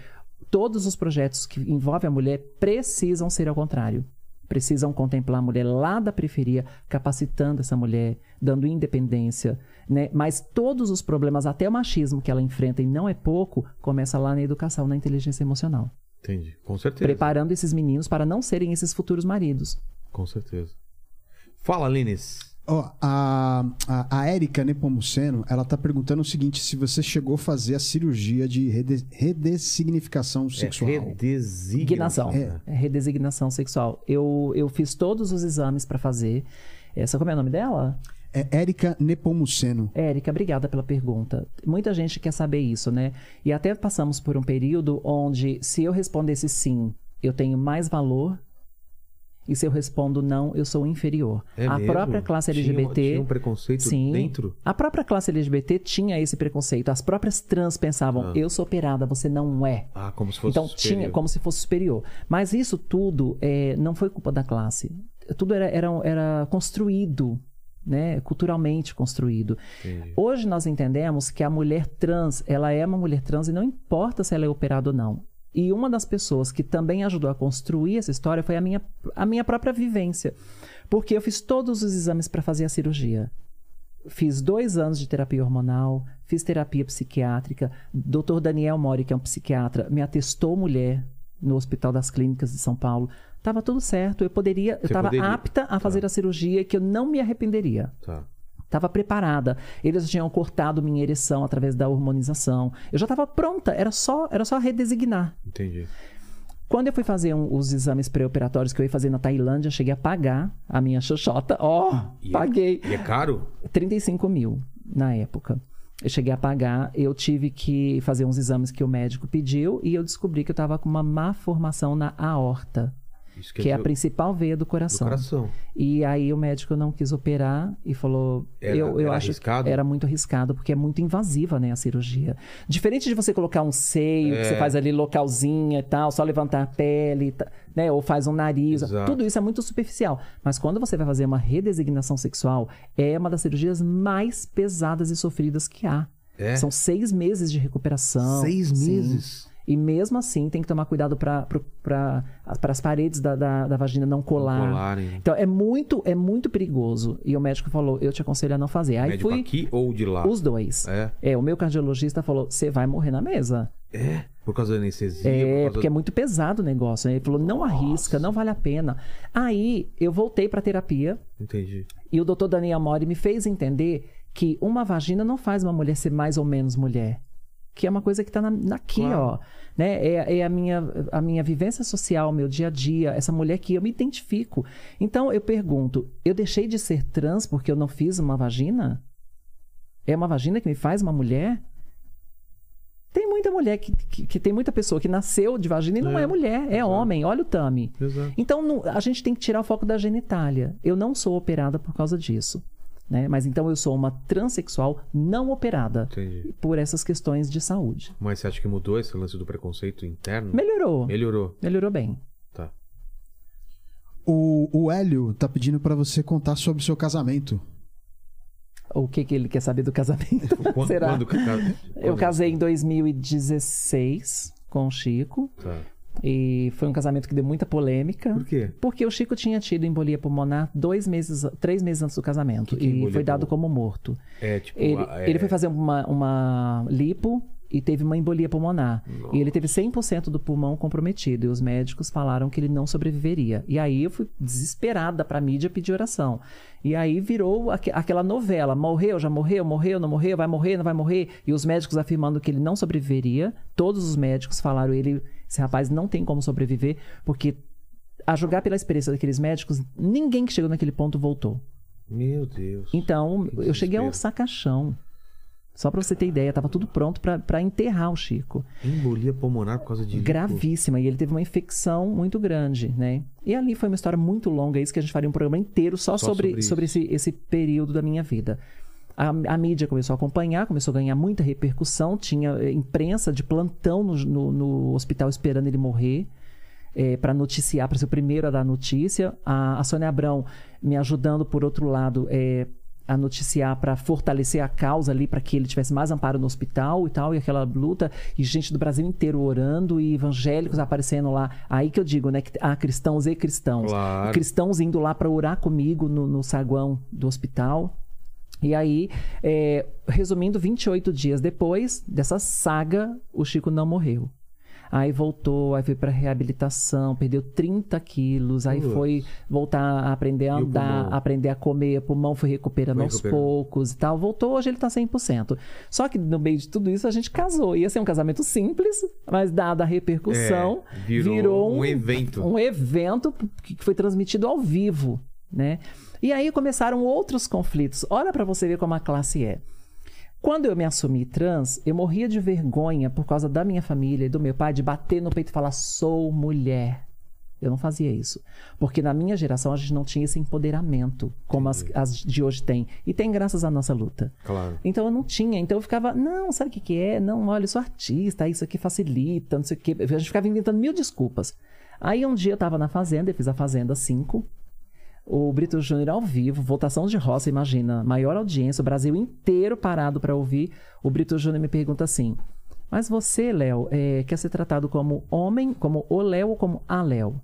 Todos os projetos que envolvem a mulher precisam ser ao contrário. Precisam contemplar a mulher lá da periferia, capacitando essa mulher, dando independência. Né? Mas todos os problemas, até o machismo que ela enfrenta, e não é pouco, começa lá na educação, na inteligência emocional. Entendi. Com certeza. Preparando esses meninos para não serem esses futuros maridos. Com certeza. Fala, Lênis. Ó, a, a, a Érica Nepomuceno, ela tá perguntando o seguinte: se você chegou a fazer a cirurgia de rede, redesignificação sexual. É redesignação. Designação. né? É redesignação sexual. Eu, eu fiz todos os exames para fazer. Essa, como é o nome dela? É Érica Nepomuceno. Érica, obrigada pela pergunta. Muita gente quer saber isso, né? E até passamos por um período onde, se eu respondesse sim, eu tenho mais valor. E se eu respondo não, eu sou inferior. É a mesmo? própria classe Tinha- LGBT. Tinha um preconceito Sim. dentro? A própria classe LGBT tinha esse preconceito. As próprias trans pensavam: Ah. eu sou operada, você não é. Ah, como se fosse Então superior. tinha como se fosse superior. Mas isso tudo é, não foi culpa da classe. Tudo era, era, era construído, né? culturalmente construído. Entendi. Hoje nós entendemos que a mulher trans, ela é uma mulher trans e não importa se ela é operada ou não. E uma das pessoas que também ajudou a construir essa história foi a minha, a minha própria vivência. Porque eu fiz todos os exames para fazer a cirurgia. Fiz dois anos de terapia hormonal, fiz terapia psiquiátrica. Dr. Daniel Mori, que é um psiquiatra, me atestou mulher no Hospital das Clínicas de São Paulo. Tava tudo certo, eu poderia, eu Você estava poderia. apta a fazer Tá. a cirurgia que eu não me arrependeria. Tá. Estava preparada. Eles tinham cortado minha ereção através da hormonização. Eu já estava pronta, era só, era só redesignar. Entendi. Quando eu fui fazer um- os exames pré-operatórios que eu ia fazer na Tailândia, cheguei a pagar a minha xoxota. Ó, é- paguei. E é caro? 35 mil na época. Eu cheguei a pagar, eu tive que fazer uns exames que o médico pediu e eu descobri que eu estava com uma má formação na aorta, Isso que é a principal veia do do coração. coração. E aí o médico não quis operar e falou, Era- eu, eu era acho arriscado? que era muito arriscado porque é muito invasiva, né, a cirurgia. Diferente de você colocar um seio, que É. você faz ali localzinha e tal, só levantar a pele, ta- né, ou faz um nariz, Exato. tudo isso é muito superficial. Mas quando você vai fazer uma redesignação sexual, é uma das cirurgias mais pesadas e sofridas que há. É? São seis meses de recuperação. Seis Sim. E mesmo assim, tem que tomar cuidado para as paredes da, da, da vagina não colar. colarem. Então, é muito, é muito perigoso. E o médico falou, eu te aconselho a não fazer. Aí Médico fui aqui ou de lá? os dois. É. É, o meu cardiologista falou, você vai morrer na mesa. É? Por causa da anestesia? É, por porque é muito pesado o negócio. né? Ele falou, não arrisca, não vale a pena. Aí, eu voltei pra terapia. Entendi. E o doutor Daniel Mori me fez entender que uma vagina não faz uma mulher ser mais ou menos mulher. Que é uma coisa que tá na, aqui, Claro. ó. Né? É, é a, minha, a minha vivência social, meu dia a dia, essa mulher que eu me identifico. Então eu pergunto: eu deixei de ser trans porque eu não fiz uma vagina? É uma vagina que me faz uma mulher? Tem muita mulher que, que, que tem muita pessoa que nasceu de vagina e não É, é mulher, é exato. homem. Olha o Tami. Exato. Então, não- a gente tem que tirar o foco da genitália. Eu não sou operada por causa disso. Né? Mas então eu sou uma transexual não operada Entendi. por essas questões de saúde. Mas você acha que mudou esse lance do preconceito interno? Melhorou. Melhorou. Melhorou bem. Tá. O, o Hélio tá pedindo pra você contar sobre o seu casamento. O que, que ele quer saber do casamento? <laughs> Quando, Será? quando que ca- Eu quando- casei em 2016 com o Chico. Tá. E foi um casamento que deu muita polêmica. Por quê? Porque o Chico tinha tido embolia pulmonar dois meses, três meses antes do casamento. Que que é e foi dado pulmonar? como morto. É, tipo... Ele, é- ele foi fazer uma, uma lipo e teve uma embolia pulmonar. E ele teve 100% do pulmão comprometido. E os médicos falaram que ele não sobreviveria. E aí eu fui desesperada pra mídia pedir oração. E aí virou aque- aquela novela. Morreu, já morreu, morreu, não morreu, vai morrer, não vai morrer. E os médicos afirmando que ele não sobreviveria. Todos os médicos falaram, ele, esse rapaz não tem como sobreviver, porque a julgar pela experiência daqueles médicos, ninguém que chegou naquele ponto voltou. Meu Deus. Então, eu cheguei a um sacachão. Só pra você ter ideia, tava tudo pronto pra enterrar o Chico. Embolia pulmonar por causa de... Gravíssima. E ele teve uma infecção muito grande, né? E ali foi uma história muito longa, isso que a gente faria um programa inteiro só, Só sobre, sobre sobre, esse, esse período da minha vida. A, a mídia começou a acompanhar, começou a ganhar muita repercussão, tinha eh, imprensa de plantão no, no- no hospital esperando ele morrer. para noticiar, para ser o primeiro a dar notícia. A, a Sônia Abrão me ajudando, por outro lado, é, a noticiar para fortalecer a causa ali, para que ele tivesse mais amparo no hospital e tal, e aquela luta, e gente do Brasil inteiro orando, e evangélicos aparecendo lá. Aí que eu digo, né, que há cristãos e cristãos. Claro. Cristãos indo lá para orar comigo no, no saguão do hospital. E aí, é, resumindo, 28 dias depois dessa saga, o Chico não morreu. Aí voltou, aí foi pra reabilitação, perdeu 30 quilos, aí foi voltar a aprender a andar, aprender a comer, o pulmão foi recuperando Foi aos recuperando. poucos e tal. Voltou, hoje ele tá 100%. Só que no meio de tudo isso a gente casou. Ia ser um casamento simples, mas dada a repercussão, É, virou virou, um evento. Um evento que foi transmitido ao vivo, né? E aí começaram outros conflitos. Olha pra você ver como a classe é. Quando eu me assumi trans, eu morria de vergonha por causa da minha família e do meu pai de bater no peito e falar sou mulher. Eu não fazia isso. Porque na minha geração a gente não tinha esse empoderamento como as, as de hoje têm. E tem graças à nossa luta. Claro. Então eu não tinha. Então eu ficava, não, sabe o que, que é? Não, olha, eu sou artista, isso aqui facilita, não sei o quê. A gente ficava inventando mil desculpas. Aí um dia eu tava na Fazenda, eu fiz a Fazenda 5. O Brito Júnior ao vivo, votação de roça, imagina, maior audiência, o Brasil inteiro parado para ouvir. O Brito Júnior me pergunta assim: Mas você, Léo, é, quer ser tratado como homem, como o Léo ou como a Léo?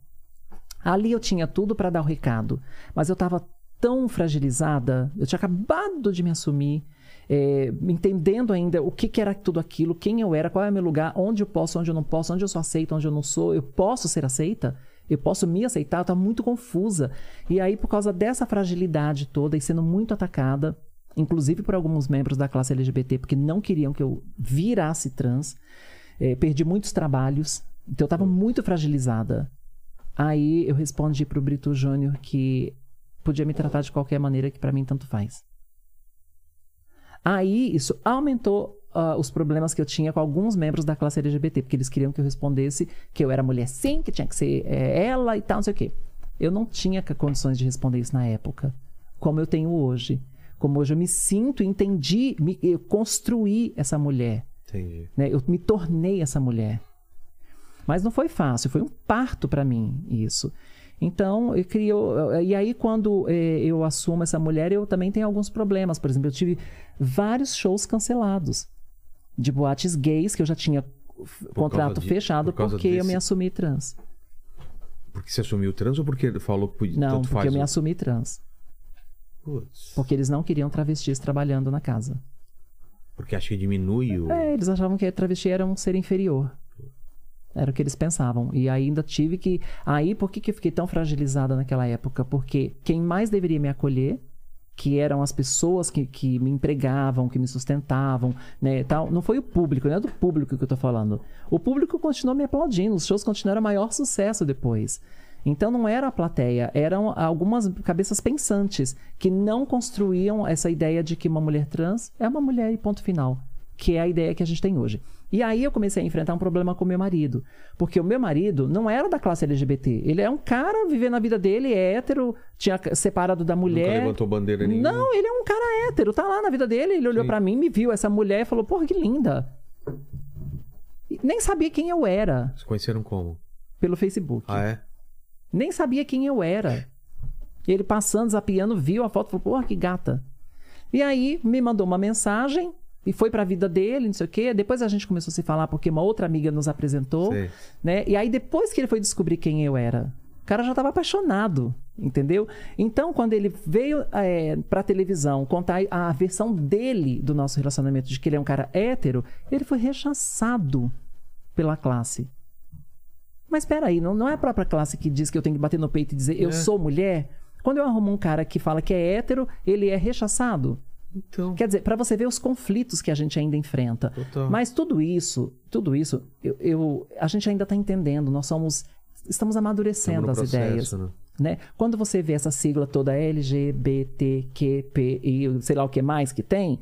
Ali eu tinha tudo para dar o recado, mas eu estava tão fragilizada, eu tinha acabado de me assumir, é, entendendo ainda o que, que era tudo aquilo, quem eu era, qual é o meu lugar, onde eu posso, onde eu não posso, onde eu sou aceita, onde eu não sou, eu posso ser aceita? Eu posso me aceitar? Eu estava muito confusa. E aí, por causa dessa fragilidade toda e sendo muito atacada, inclusive por alguns membros da classe LGBT, porque não queriam que eu virasse trans. É, perdi muitos trabalhos, então eu estava muito fragilizada. Aí eu respondi pro Brito Júnior que podia me tratar de qualquer maneira que para mim tanto faz. Aí isso aumentou ah, os problemas que eu tinha com alguns membros da classe LGBT, porque eles queriam que eu respondesse que eu era mulher sim, que tinha que ser é, ela e tal, não sei o quê. Eu não tinha condições de responder isso na época, como eu tenho hoje. Como hoje eu me sinto, entendi, me, eu construí essa mulher. Entendi. né? Eu me tornei essa mulher. Mas não foi fácil, foi um parto para mim isso. Então, eu criou. E aí, quando eh, eu assumo essa mulher, eu também tenho alguns problemas. Por exemplo, eu tive vários shows cancelados de boates gays que eu já tinha f- contrato de- fechado por porque eu desse- me assumi trans. Porque você assumiu trans ou porque falou que podia, Não, porque faz? eu me assumi trans. Putz. Porque eles não queriam travestis trabalhando na casa. Porque acho que diminui o. É, eles achavam que travesti era um ser inferior. Era o que eles pensavam. E ainda tive que. Aí, por que, que eu fiquei tão fragilizada naquela época? Porque quem mais deveria me acolher, que eram as pessoas que, que me empregavam, que me sustentavam, né, tal, não foi o público, não é do público que eu tô falando. O público continuou me aplaudindo, os shows continuaram maior sucesso depois. Então não era a plateia, eram algumas cabeças pensantes que não construíam essa ideia de que uma mulher trans é uma mulher e ponto final, que é a ideia que a gente tem hoje. E aí eu comecei a enfrentar um problema com meu marido, porque o meu marido não era da classe LGBT, ele é um cara vivendo a vida dele, é hétero, tinha separado da Nunca mulher. levantou bandeira nenhuma. Não, ele é um cara hétero, tá lá na vida dele. Ele olhou pra mim, me viu essa mulher e falou: Porra, que linda. E nem sabia quem eu era Vocês conheceram como? pelo Facebook. Ah, é? Nem sabia quem eu era. E ele passando, zapiando, viu a foto e falou: Porra, que gata. E aí me mandou uma mensagem e foi pra vida dele, não sei o quê. Depois a gente começou a se falar porque uma outra amiga nos apresentou, Sei. né? E aí depois que ele foi descobrir quem eu era, o cara já estava apaixonado, entendeu? Então quando ele veio é, pra televisão contar a versão dele do nosso relacionamento, de que ele é um cara hétero, ele foi rechaçado pela classe. Mas espera aí, não, não é a própria classe que diz que eu tenho que bater no peito e dizer eu É. sou mulher? Quando eu arrumo um cara que fala que é hétero, ele é rechaçado. Então. Quer dizer, para você ver os conflitos que a gente ainda enfrenta. Total. Mas tudo isso, tudo isso, eu, eu- a gente ainda está entendendo. Nós somos, estamos amadurecendo Estamos as no ideias. processo, né? Né? Quando você vê essa sigla toda LGBTQP e sei lá o que mais que tem,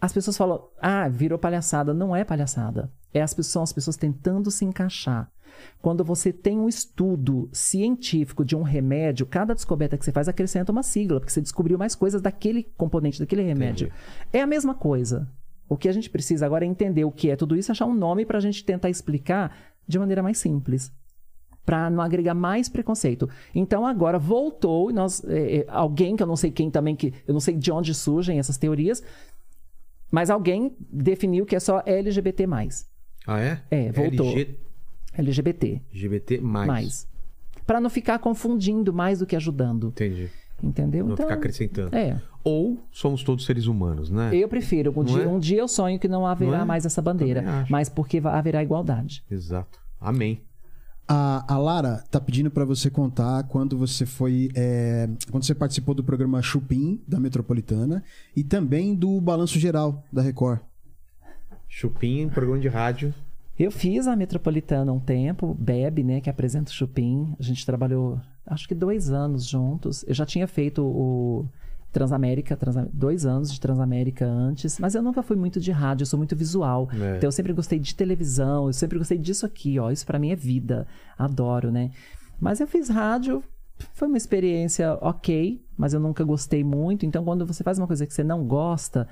as pessoas falam, ah, virou palhaçada. Não é palhaçada. É as pessoas, são as pessoas tentando se encaixar. Quando você tem um estudo científico de um remédio, cada descoberta que você faz acrescenta uma sigla, porque você descobriu mais coisas daquele componente, daquele remédio. É a mesma coisa. O que a gente precisa agora é entender o que é tudo isso, achar um nome para a gente tentar explicar de maneira mais simples. Para não agregar mais preconceito. Então agora voltou, nós, é, é, alguém que eu não sei quem também, que eu não sei de onde surgem essas teorias, mas alguém definiu que é só LGBT. Ah, é? É, voltou. LG LGBT. LGBT mais. Mais. Para não ficar confundindo mais do que ajudando. Entendi. Entendeu? Não então, ficar acrescentando. É. Ou somos todos seres humanos, né? Eu prefiro. Um, Não dia, é? um dia eu sonho que não haverá Não é? mais essa bandeira. Mas porque haverá igualdade. Exato. Amém. A, a Lara tá pedindo pra você contar quando você foi. é, quando você participou do programa Chupim, da Metropolitana, e também do Balanço Geral, da Record. Chupim, programa de rádio. Eu fiz a Metropolitana um tempo, Bebe, né, que apresenta o Chupim. A gente trabalhou, acho que dois anos juntos. Eu já tinha feito o Transamérica, Transa- dois anos de Transamérica antes, mas eu nunca fui muito de rádio, eu sou muito visual. É. Então eu sempre gostei de televisão, eu sempre gostei disso aqui, ó. Isso pra mim é vida. Adoro, né? Mas eu fiz rádio, foi uma experiência ok, mas eu nunca gostei muito. Então quando você faz uma coisa que você não gosta,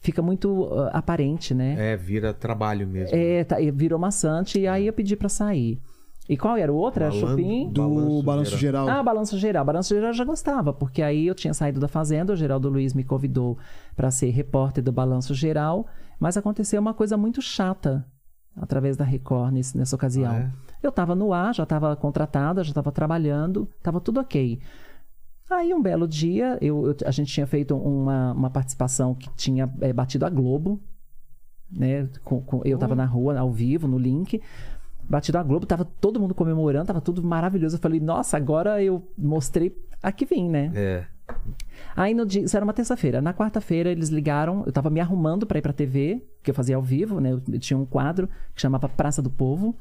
fica muito ah, aparente, né? É, vira trabalho mesmo. É, tá, e virou maçante e aí eu pedi pra sair. E qual era o outro? Era Malandro. Chupim? Do Balanço Balanço, Geral. Geral. Ah, Balanço Geral. Balanço Geral eu já gostava, porque aí eu tinha saído da Fazenda, o Geraldo Luiz me convidou pra ser repórter do Balanço Geral, mas aconteceu uma coisa muito chata através da Record nesse- nessa ocasião. Ah, é? Eu tava no ar, já tava contratada, já tava trabalhando, tava tudo ok. Aí um belo dia, eu, eu- a gente tinha feito uma, uma participação que tinha é, batido a Globo, né? com- com- eu tava na rua, ao vivo, no link. Batido a Globo, tava todo mundo comemorando, tava tudo maravilhoso. Eu falei, nossa, agora eu mostrei. Aqui vim, né? É. Aí no dia, isso era uma terça-feira. Na quarta-feira eles ligaram, eu tava me arrumando para ir pra TV, que eu fazia ao vivo, né? Eu tinha um quadro que chamava Praça do Povo.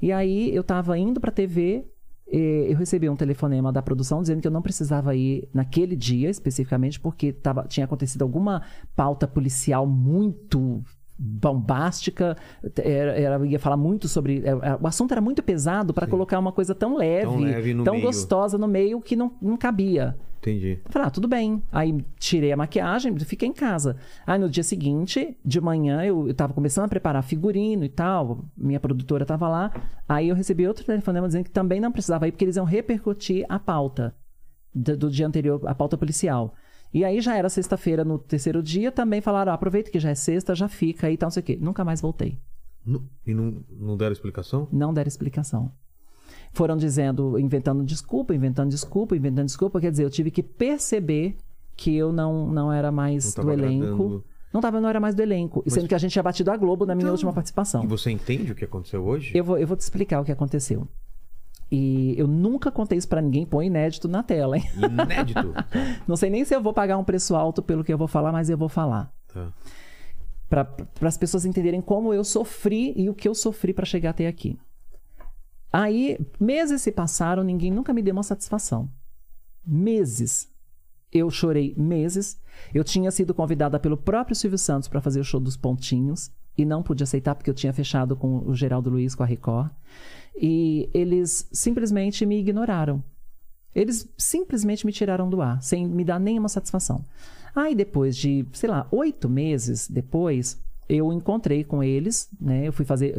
E aí eu tava indo pra TV, eu recebi um telefonema da produção dizendo que eu não precisava ir naquele dia especificamente porque tava, tinha acontecido alguma pauta policial muito bombástica, era, era- ia falar muito sobre. era- O assunto era muito pesado para colocar uma coisa tão leve, Tão leve no tão gostosa no meio que não, não cabia. Entendi. Falei, ah, tudo bem. Aí tirei a maquiagem e fiquei em casa. Aí no dia seguinte, de manhã, eu, eu tava começando a preparar figurino e tal. Minha produtora tava lá. Aí eu recebi outro telefonema dizendo que também não precisava ir, porque eles iam repercutir a pauta do, do dia anterior, a pauta policial. E aí já era sexta-feira, no terceiro dia, também falaram, ah, aproveita que já é sexta, já fica aí e tal, não sei o quê. Nunca mais voltei. E não, não deram explicação? Não deram explicação. Foram dizendo, inventando desculpa, inventando desculpa, inventando desculpa. Quer dizer, eu tive que perceber que eu não, não era mais Não do elenco. agradando. Não, tava, não era mais do elenco. E Sendo que a gente tinha batido a Globo na minha última participação. E você entende o que aconteceu hoje? Eu vou, eu vou te explicar o que aconteceu. E eu nunca contei isso pra ninguém, põe inédito na tela, hein? Inédito. <laughs> Não sei nem se eu vou pagar um preço alto pelo que eu vou falar, mas eu vou falar. Tá. Para as pessoas entenderem como eu sofri e o que eu sofri para chegar até aqui. Aí, meses se passaram, ninguém nunca me deu uma satisfação. Meses. Eu chorei meses. Eu tinha sido convidada pelo próprio Silvio Santos para fazer o show dos Pontinhos e não pude aceitar porque eu tinha fechado com o Geraldo Luiz, com a Record. E eles simplesmente me ignoraram. Eles simplesmente me tiraram do ar, sem me dar nenhuma satisfação. Aí depois de, sei lá, oito meses depois, eu encontrei com eles, né? Eu fui fazer.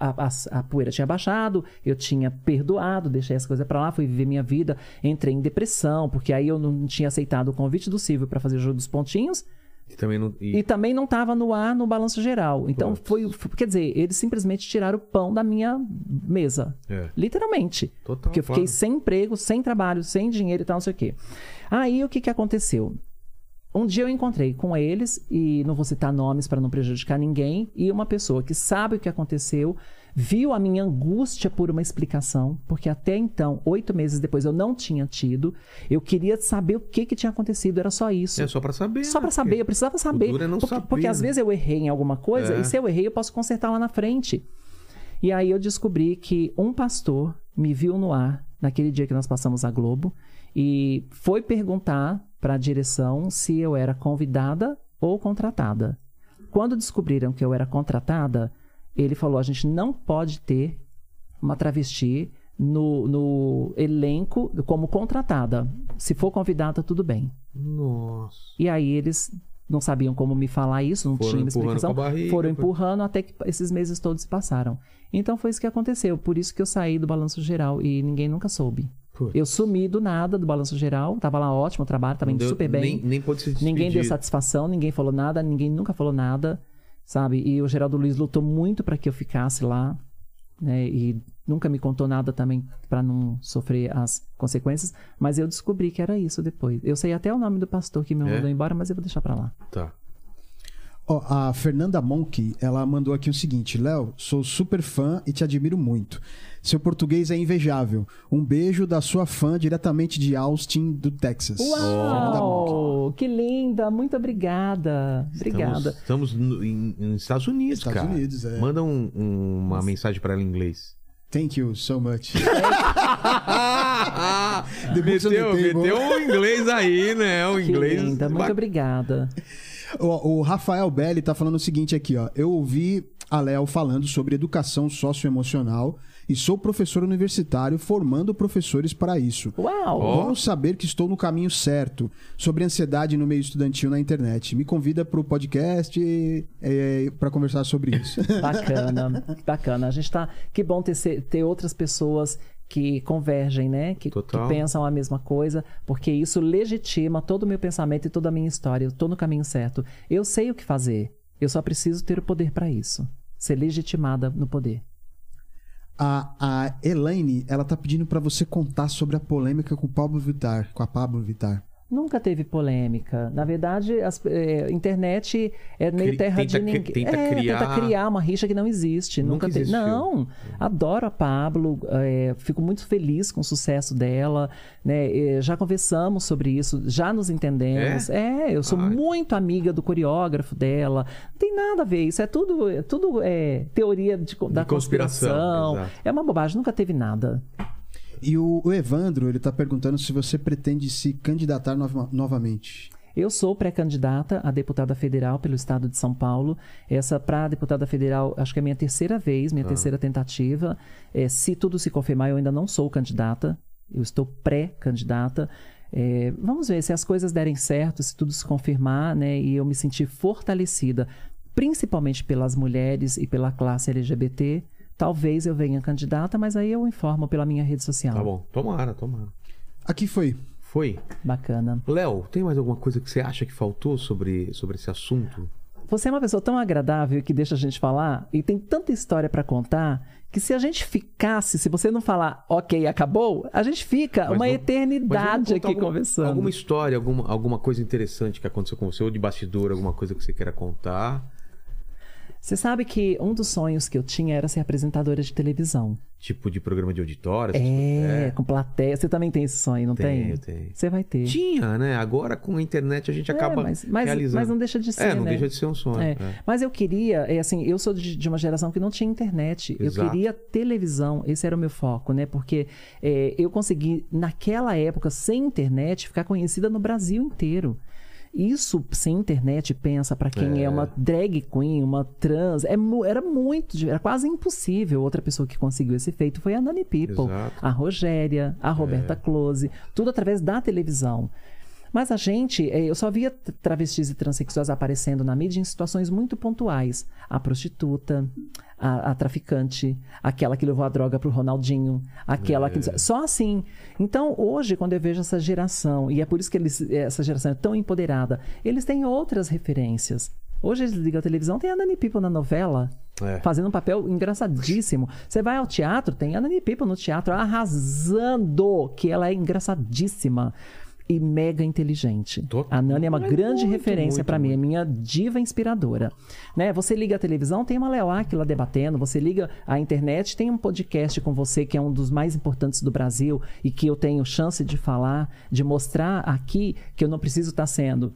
A, a- a poeira tinha baixado, eu tinha perdoado, deixei as coisas pra lá, fui viver minha vida, entrei em depressão, porque aí eu não tinha aceitado o convite do Silvio para fazer o jogo dos pontinhos. E também não. e- E também não estava no ar no balanço geral. Então foi, foi- Quer dizer, eles simplesmente tiraram o pão da minha mesa. É. Literalmente. Total, Porque eu fiquei claro. sem emprego, sem trabalho, sem dinheiro e tal, não sei o quê. Aí o que, que aconteceu? Um dia eu encontrei com eles, e não vou citar nomes para não prejudicar ninguém, e uma pessoa que sabe o que aconteceu, viu a minha angústia por uma explicação, porque até então, oito meses depois, eu não tinha tido. Eu queria saber o que, que tinha acontecido, era só isso. É só pra saber. Só pra saber, eu precisava saber. é porque, saber, porque às vezes eu errei em alguma coisa, É. e se eu errei, eu posso consertar lá na frente. E aí eu descobri que um pastor me viu no ar naquele dia que nós passamos a Globo e foi perguntar para a direção se eu era convidada ou contratada. Quando descobriram que eu era contratada, ele falou: a gente não pode ter uma travesti no, no elenco como contratada. Se for convidada, tudo bem. Nossa. E aí eles não sabiam como me falar isso, não Foram tinha uma empurrando explicação. barriga, foram foi- empurrando até que esses meses todos se passaram. Então foi isso que aconteceu. Por isso que eu saí do balanço geral e ninguém nunca soube. Putz. Eu sumi do nada do balanço geral, tava lá ótimo o trabalho, tava Não indo deu- super bem. Nem, nem pode se despedir. Ninguém deu satisfação, ninguém falou nada, ninguém nunca falou nada, sabe? E o Geraldo Luiz lutou muito para que eu ficasse lá, né? E nunca me contou nada também para não sofrer as consequências, mas eu descobri que era isso depois. Eu sei até o nome do pastor que me É? mandou embora, mas eu vou deixar para lá. Tá. Ó, a Fernanda Monk, ela mandou aqui o seguinte: Léo, sou super fã e te admiro muito. Seu português é invejável. Um beijo da sua fã diretamente de Austin, do Texas. Uau! Que linda! Muito obrigada. Obrigada. Estamos, estamos no- em, nos Estados Unidos, Estados cara. Unidos, é. Manda um- um- uma mensagem pra ela em inglês. Thank you so much. <laughs> meteu, meteu um inglês aí, né? Um Que inglês. linda. Muito obrigada. O, o Rafael Belli tá falando o seguinte aqui, ó. Eu ouvi a Léo falando sobre educação socioemocional e sou professor universitário formando professores para isso. Uau! Vamos saber que estou no caminho certo sobre ansiedade no meio estudantil na internet. Me convida para o podcast para conversar sobre isso. Bacana, bacana. A gente tá. Que bom ter, ter outras pessoas que convergem, né? Que, que pensam a mesma coisa, porque isso legitima todo o meu pensamento e toda a minha história. Eu tô no caminho certo. Eu sei o que fazer. Eu só preciso ter o poder para isso. Ser legitimada no poder. A, a Elaine, ela tá pedindo para você contar sobre a polêmica com o Pablo Vittar, com a Pablo Vittar. Nunca teve polêmica. Na verdade, a internet é meio Cri- terra tenta de ninguém. tenta é, criar- tenta criar uma rixa que não existe. Nunca Nunca. Não. Adoro a Pablo. é, fico muito feliz com o sucesso dela. Né? É, já conversamos sobre isso, já nos entendemos. É, eu sou Ai. muito amiga do coreógrafo dela. Não tem nada a ver. Isso é tudo, é tudo é, teoria de, da conspiração, conspiração. exato. É uma bobagem. Nunca teve nada. E o, o Evandro, ele tá perguntando se você pretende se candidatar nova- novamente. Eu sou pré-candidata a deputada federal pelo estado de São Paulo. Essa para deputada federal, acho que é a minha terceira vez, minha terceira tentativa. É, se tudo se confirmar, eu ainda não sou candidata. Eu estou pré-candidata. É, vamos ver se as coisas derem certo, se tudo se confirmar, né? E eu me sentir fortalecida, principalmente pelas mulheres e pela classe LGBT. Talvez eu venha candidata, mas aí eu informo pela minha rede social. Tá bom. Tomara, tomara. Aqui foi. Foi. Bacana. Léo, tem mais alguma coisa que você acha que faltou sobre, sobre esse assunto? Você é uma pessoa tão agradável que deixa a gente falar e tem tanta história pra contar que se a gente ficasse, se você não falar ok, acabou, a gente fica Mas uma Mas eternidade aqui alguma, conversando. Alguma história, alguma, alguma coisa interessante que aconteceu com você, ou de bastidor, alguma coisa que você queira contar. Você sabe que um dos sonhos que eu tinha era ser apresentadora de televisão. Tipo de programa de auditório. É, coisas. com plateia. Você também tem esse sonho, não Tenho, tem? tenho. Você vai ter. Tinha, né? Agora com a internet a gente É, acaba mas, mas, realizando. mas não deixa de ser, é, não né? deixa de ser um sonho. É. é. Mas eu queria, é assim, eu sou de, de uma geração que não tinha internet. Exato. Eu queria televisão, esse era o meu foco, né? Porque é, eu consegui, naquela época, sem internet, ficar conhecida no Brasil inteiro. Isso sem internet, pensa, pra quem é. É. uma drag queen, uma trans, é, era muito, era quase impossível. Outra pessoa que conseguiu esse feito foi a Nani People, Exato. a Rogéria, a Roberta Close, tudo através da televisão. Mas a gente, eh, eu só via travestis e transexuais aparecendo na mídia em situações muito pontuais. A prostituta, a, a traficante, aquela que levou a droga pro Ronaldinho, aquela que. Só assim. Então, hoje, quando eu vejo essa geração, e é por isso que eles, essa geração é tão empoderada, eles têm outras referências. Hoje eles ligam a televisão, tem a Nani People na novela. É. Fazendo um papel engraçadíssimo. Você vai ao teatro, tem a Nani People no teatro arrasando, que ela é engraçadíssima e mega inteligente. Total. A Nani é uma Mas grande muito, referência pra mim, é minha diva inspiradora. Né? Você liga a televisão, tem uma Leo Aquila debatendo, você liga a internet, tem um podcast com você que é um dos mais importantes do Brasil e que eu tenho chance de falar, de mostrar aqui que eu não preciso estar sendo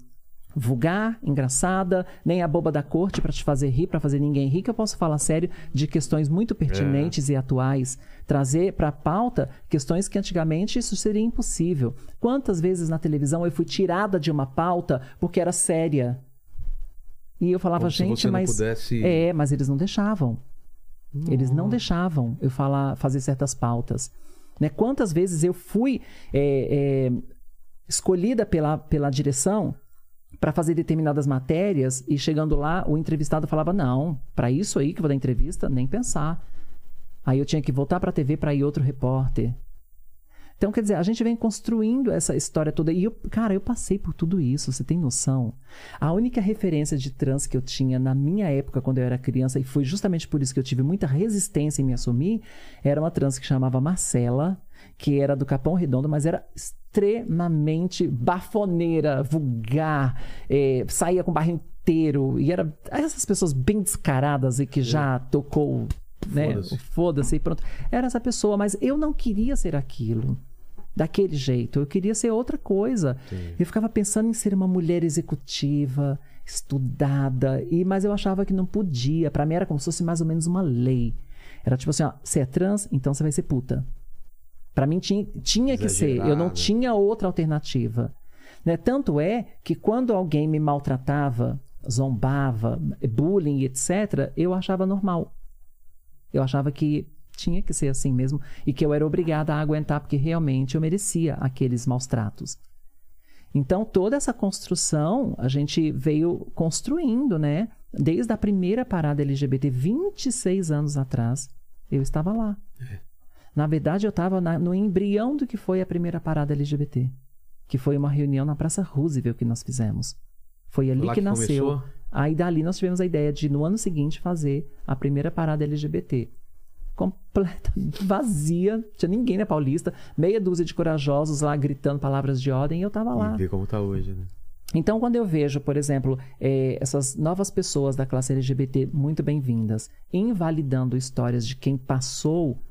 vulgar, engraçada, nem a boba da corte pra te fazer rir, pra fazer ninguém rir, que eu posso falar sério de questões muito pertinentes e atuais, trazer pra pauta questões que antigamente isso seria impossível. Quantas vezes na televisão eu fui tirada de uma pauta porque era séria? E eu falava, Como gente, mas pudesse- é, mas eles não deixavam. Eles não deixavam eu falar, fazer certas pautas. Né? Quantas vezes eu fui é, é, escolhida pela, pela direção para fazer determinadas matérias e chegando lá o entrevistado falava não, para isso aí que eu vou dar entrevista, nem pensar. Aí eu tinha que voltar para a TV para ir outro repórter. Então, quer dizer, a gente vem construindo essa história toda. E eu, cara, eu passei por tudo isso, você tem noção? A única referência de trans que eu tinha na minha época, quando eu era criança, e foi justamente por isso que eu tive muita resistência em me assumir, era uma trans que chamava Marcela, que era do Capão Redondo, mas era extremamente bafoneira, vulgar, eh, saía com o barro inteiro. E era essas pessoas bem descaradas e que já tocou né? Foda-se. o Foda-se e pronto. Era essa pessoa, mas eu não queria ser aquilo. Daquele jeito. Eu queria ser outra coisa. Eu ficava pensando em ser uma mulher executiva, estudada, e mas eu achava que não podia. Pra mim era como se fosse mais ou menos uma lei. Era tipo assim, ó, você é trans, então você vai ser puta. Pra mim tinha, tinha que ser. Eu não tinha outra alternativa. Né? Tanto é que quando alguém me maltratava, zombava, bullying, etc., eu achava normal. Eu achava que tinha que ser assim mesmo e que eu era obrigada a aguentar porque realmente eu merecia aqueles maus tratos. Então, toda essa construção a gente veio construindo, né? Desde a primeira parada LGBT, 26 anos atrás, eu estava lá. Na verdade, eu estava no embrião do que foi a primeira parada LGBT, que foi uma reunião na Praça Roosevelt que nós fizemos. Foi ali lá que, que nasceu. começou? Aí dali nós tivemos a ideia de, no ano seguinte, fazer a primeira parada LGBT. completa, <laughs> vazia, tinha ninguém na Paulista, meia dúzia de corajosos lá gritando palavras de ordem e eu tava lá. E ver como tá hoje, né? Então, quando eu vejo, por exemplo, eh, essas novas pessoas da classe LGBT muito bem-vindas, invalidando histórias de quem passou,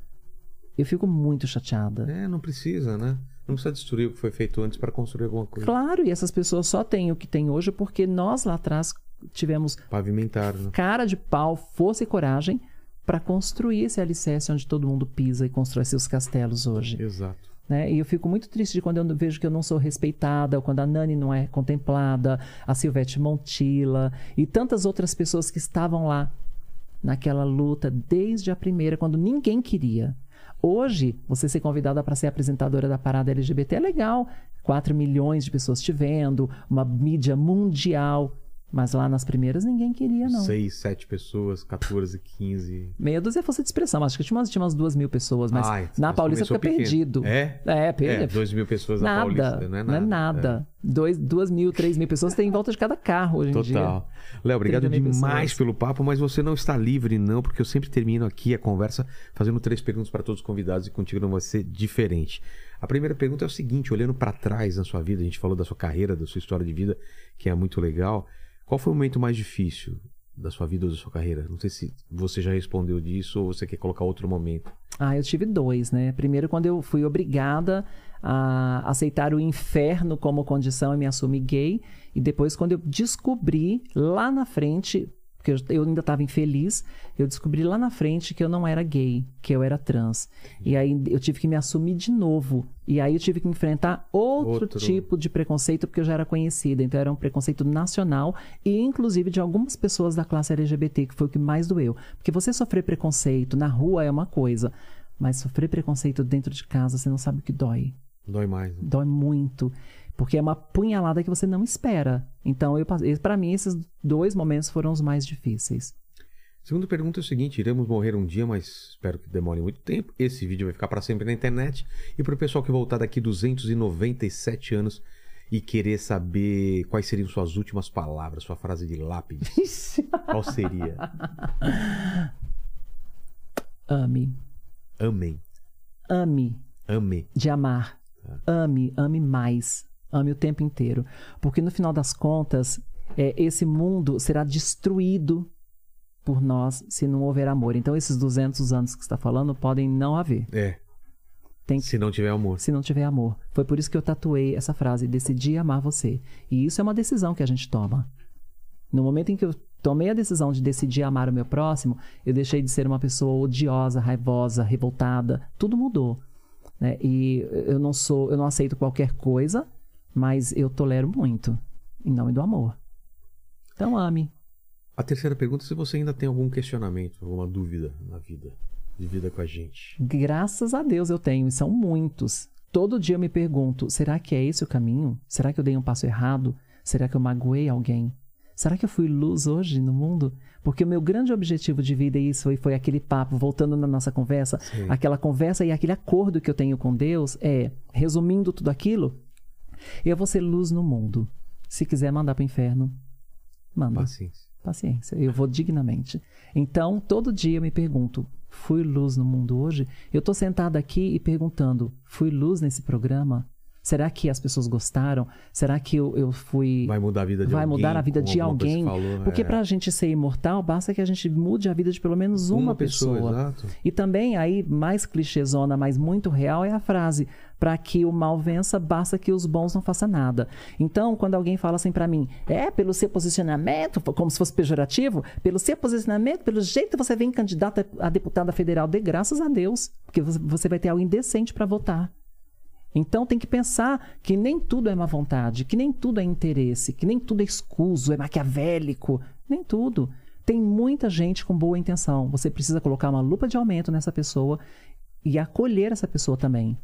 eu fico muito chateada. É, não precisa, né? Não precisa destruir o que foi feito antes para construir alguma coisa. Claro, e essas pessoas só têm o que tem hoje porque nós lá atrás tivemos Pavimentar, né? cara de pau, força e coragem para construir esse alicerce onde todo mundo pisa e constrói seus castelos hoje. Exato. né? E eu fico muito triste quando eu vejo que eu não sou respeitada, ou quando a Nani não é contemplada, a Silvete Montilla e tantas outras pessoas que estavam lá naquela luta desde a primeira, quando ninguém queria. Hoje, você ser convidada para ser apresentadora da parada LGBT é legal. 4 milhões de pessoas te vendo, uma mídia mundial. Mas lá nas primeiras ninguém queria, não. Seis, sete pessoas, 14, 15. Meia dúzia é força de expressão. Acho que tinha umas, tinha umas duas mil pessoas, mas Ai, na mas Paulista fica pequeno. perdido. É? É, perdido. É, 2 mil pessoas na Nada, Paulista, não é nada. Não é nada. Dois, duas mil, três mil pessoas tem em volta de cada carro hoje em dia. Total. Léo, obrigado 30 mil demais pelo papo, mas você não está livre, não, porque eu sempre termino aqui a conversa fazendo três perguntas para todos os convidados e contigo não vai ser diferente. A primeira pergunta é o seguinte: olhando para trás na sua vida, a gente falou da sua carreira, da sua história de vida, que é muito legal. Qual foi o momento mais difícil da sua vida ou da sua carreira? Não sei se você já respondeu disso ou você quer colocar outro momento. Ah, eu tive dois, né? Primeiro, quando eu fui obrigada a aceitar o inferno como condição e me assumir gay. E depois, quando eu descobri lá na frente, porque eu, ainda estava infeliz, eu descobri lá na frente que eu não era gay, que eu era trans. E aí eu tive que me assumir de novo. E aí eu tive que enfrentar outro, Outro. tipo de preconceito, porque eu já era conhecida. Então era um preconceito nacional e, inclusive, de algumas pessoas da classe LGBT, que foi o que mais doeu. Porque você sofrer preconceito na rua é uma coisa, mas sofrer preconceito dentro de casa, você não sabe o que dói. Dói mais. né? Dói muito. Porque é uma punhalada que você não espera. Então, para mim, esses dois momentos foram os mais difíceis. Segunda pergunta é o seguinte: iremos morrer um dia, mas espero que demore muito tempo. Esse vídeo vai ficar para sempre na internet. E para o pessoal que voltar daqui 297 anos e querer saber quais seriam suas últimas palavras, sua frase de lápide, <laughs> qual seria? Ame. Amém. Ame. Ame. de amar. Ame, ame mais. Ame o tempo inteiro. Porque no final das contas, é, esse mundo será destruído por nós se não houver amor. Então, esses 200 anos que você está falando podem não haver. É. Tem Se não tiver amor. se não tiver amor. Foi por isso que eu tatuei essa frase: decidi amar você. E isso é uma decisão que a gente toma. No momento em que eu tomei a decisão de decidir amar o meu próximo, eu deixei de ser uma pessoa odiosa, raivosa, revoltada. Tudo mudou. né? E eu não sou, eu não aceito qualquer coisa, mas eu tolero muito em nome do amor. Então ame. A terceira pergunta é se você ainda tem algum questionamento, alguma dúvida na vida, de vida com a gente. Graças a Deus eu tenho, e são muitos. Todo dia eu me pergunto: será que é esse o caminho? Será que eu dei um passo errado? Será que eu magoei alguém? Será que eu fui luz hoje no mundo? Porque o meu grande objetivo de vida, e isso foi, foi aquele papo, voltando na nossa conversa, Sim. aquela conversa e aquele acordo que eu tenho com Deus é, resumindo tudo aquilo, eu vou ser luz no mundo. Se quiser mandar para o inferno, manda. Paciência. Paciência, eu vou dignamente. Então, todo dia eu me pergunto: fui luz no mundo hoje? Eu tô sentada aqui e perguntando: fui luz nesse programa? Será que as pessoas gostaram? Será que eu, eu fui. Vai mudar a vida de vai alguém. mudar a vida de alguém? falou, Porque é. pra gente ser imortal, basta que a gente mude a vida de pelo menos uma, pessoa. exato. E também, aí, mais clichêzona, mas muito real, é a frase: para que o mal vença, basta que os bons não façam nada. Então, quando alguém fala assim pra mim, é, pelo seu posicionamento, como se fosse pejorativo, pelo seu posicionamento, pelo jeito que você vem candidata a deputada federal, dê graças a Deus, porque você- vai ter algo indecente pra votar. Então tem que pensar que nem tudo é má vontade, que nem tudo é interesse, que nem tudo é escuso, é maquiavélico. Nem tudo. Tem muita gente com boa intenção. Você precisa colocar uma lupa de aumento nessa pessoa e acolher essa pessoa também.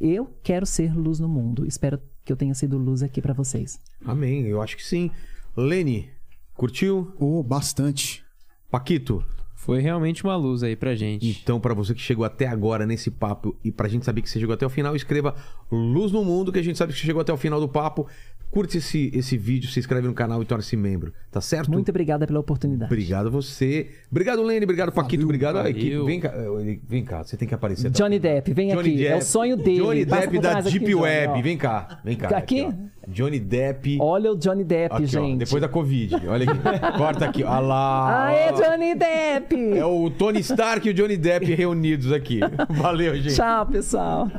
Eu quero ser luz no mundo. Espero que eu tenha sido luz aqui pra vocês. Amém, eu acho que sim. Lene, curtiu? Oh, bastante. Paquito, Foi realmente uma luz aí pra gente. então pra você que chegou até agora nesse papo e pra gente saber que você chegou até o final, escreva Luz no Mundo, que a gente sabe que você chegou até o final do papo. Curte esse, esse vídeo, se inscreve no canal e torne-se membro. Tá certo? Muito obrigada pela oportunidade. Obrigado a você. Obrigado, Lene. Obrigado, Paquito. Obrigado valeu. equipe. Vem cá, eh, vem cá, você tem que aparecer. Johnny Depp, vem Johnny aqui. É Depp. o sonho dele. Johnny Passa Depp da aqui, Deep Johnny, Web. ó. Vem cá, vem cá. Aqui? ó. Johnny Depp. Olha o Johnny Depp, Aqui, ó, gente. depois da Covid. Olha aqui. <laughs> Corta aqui. Olha lá. Aê, Johnny Depp! É o Tony Stark e o Johnny Depp reunidos aqui. <laughs> Valeu, gente. Tchau, pessoal.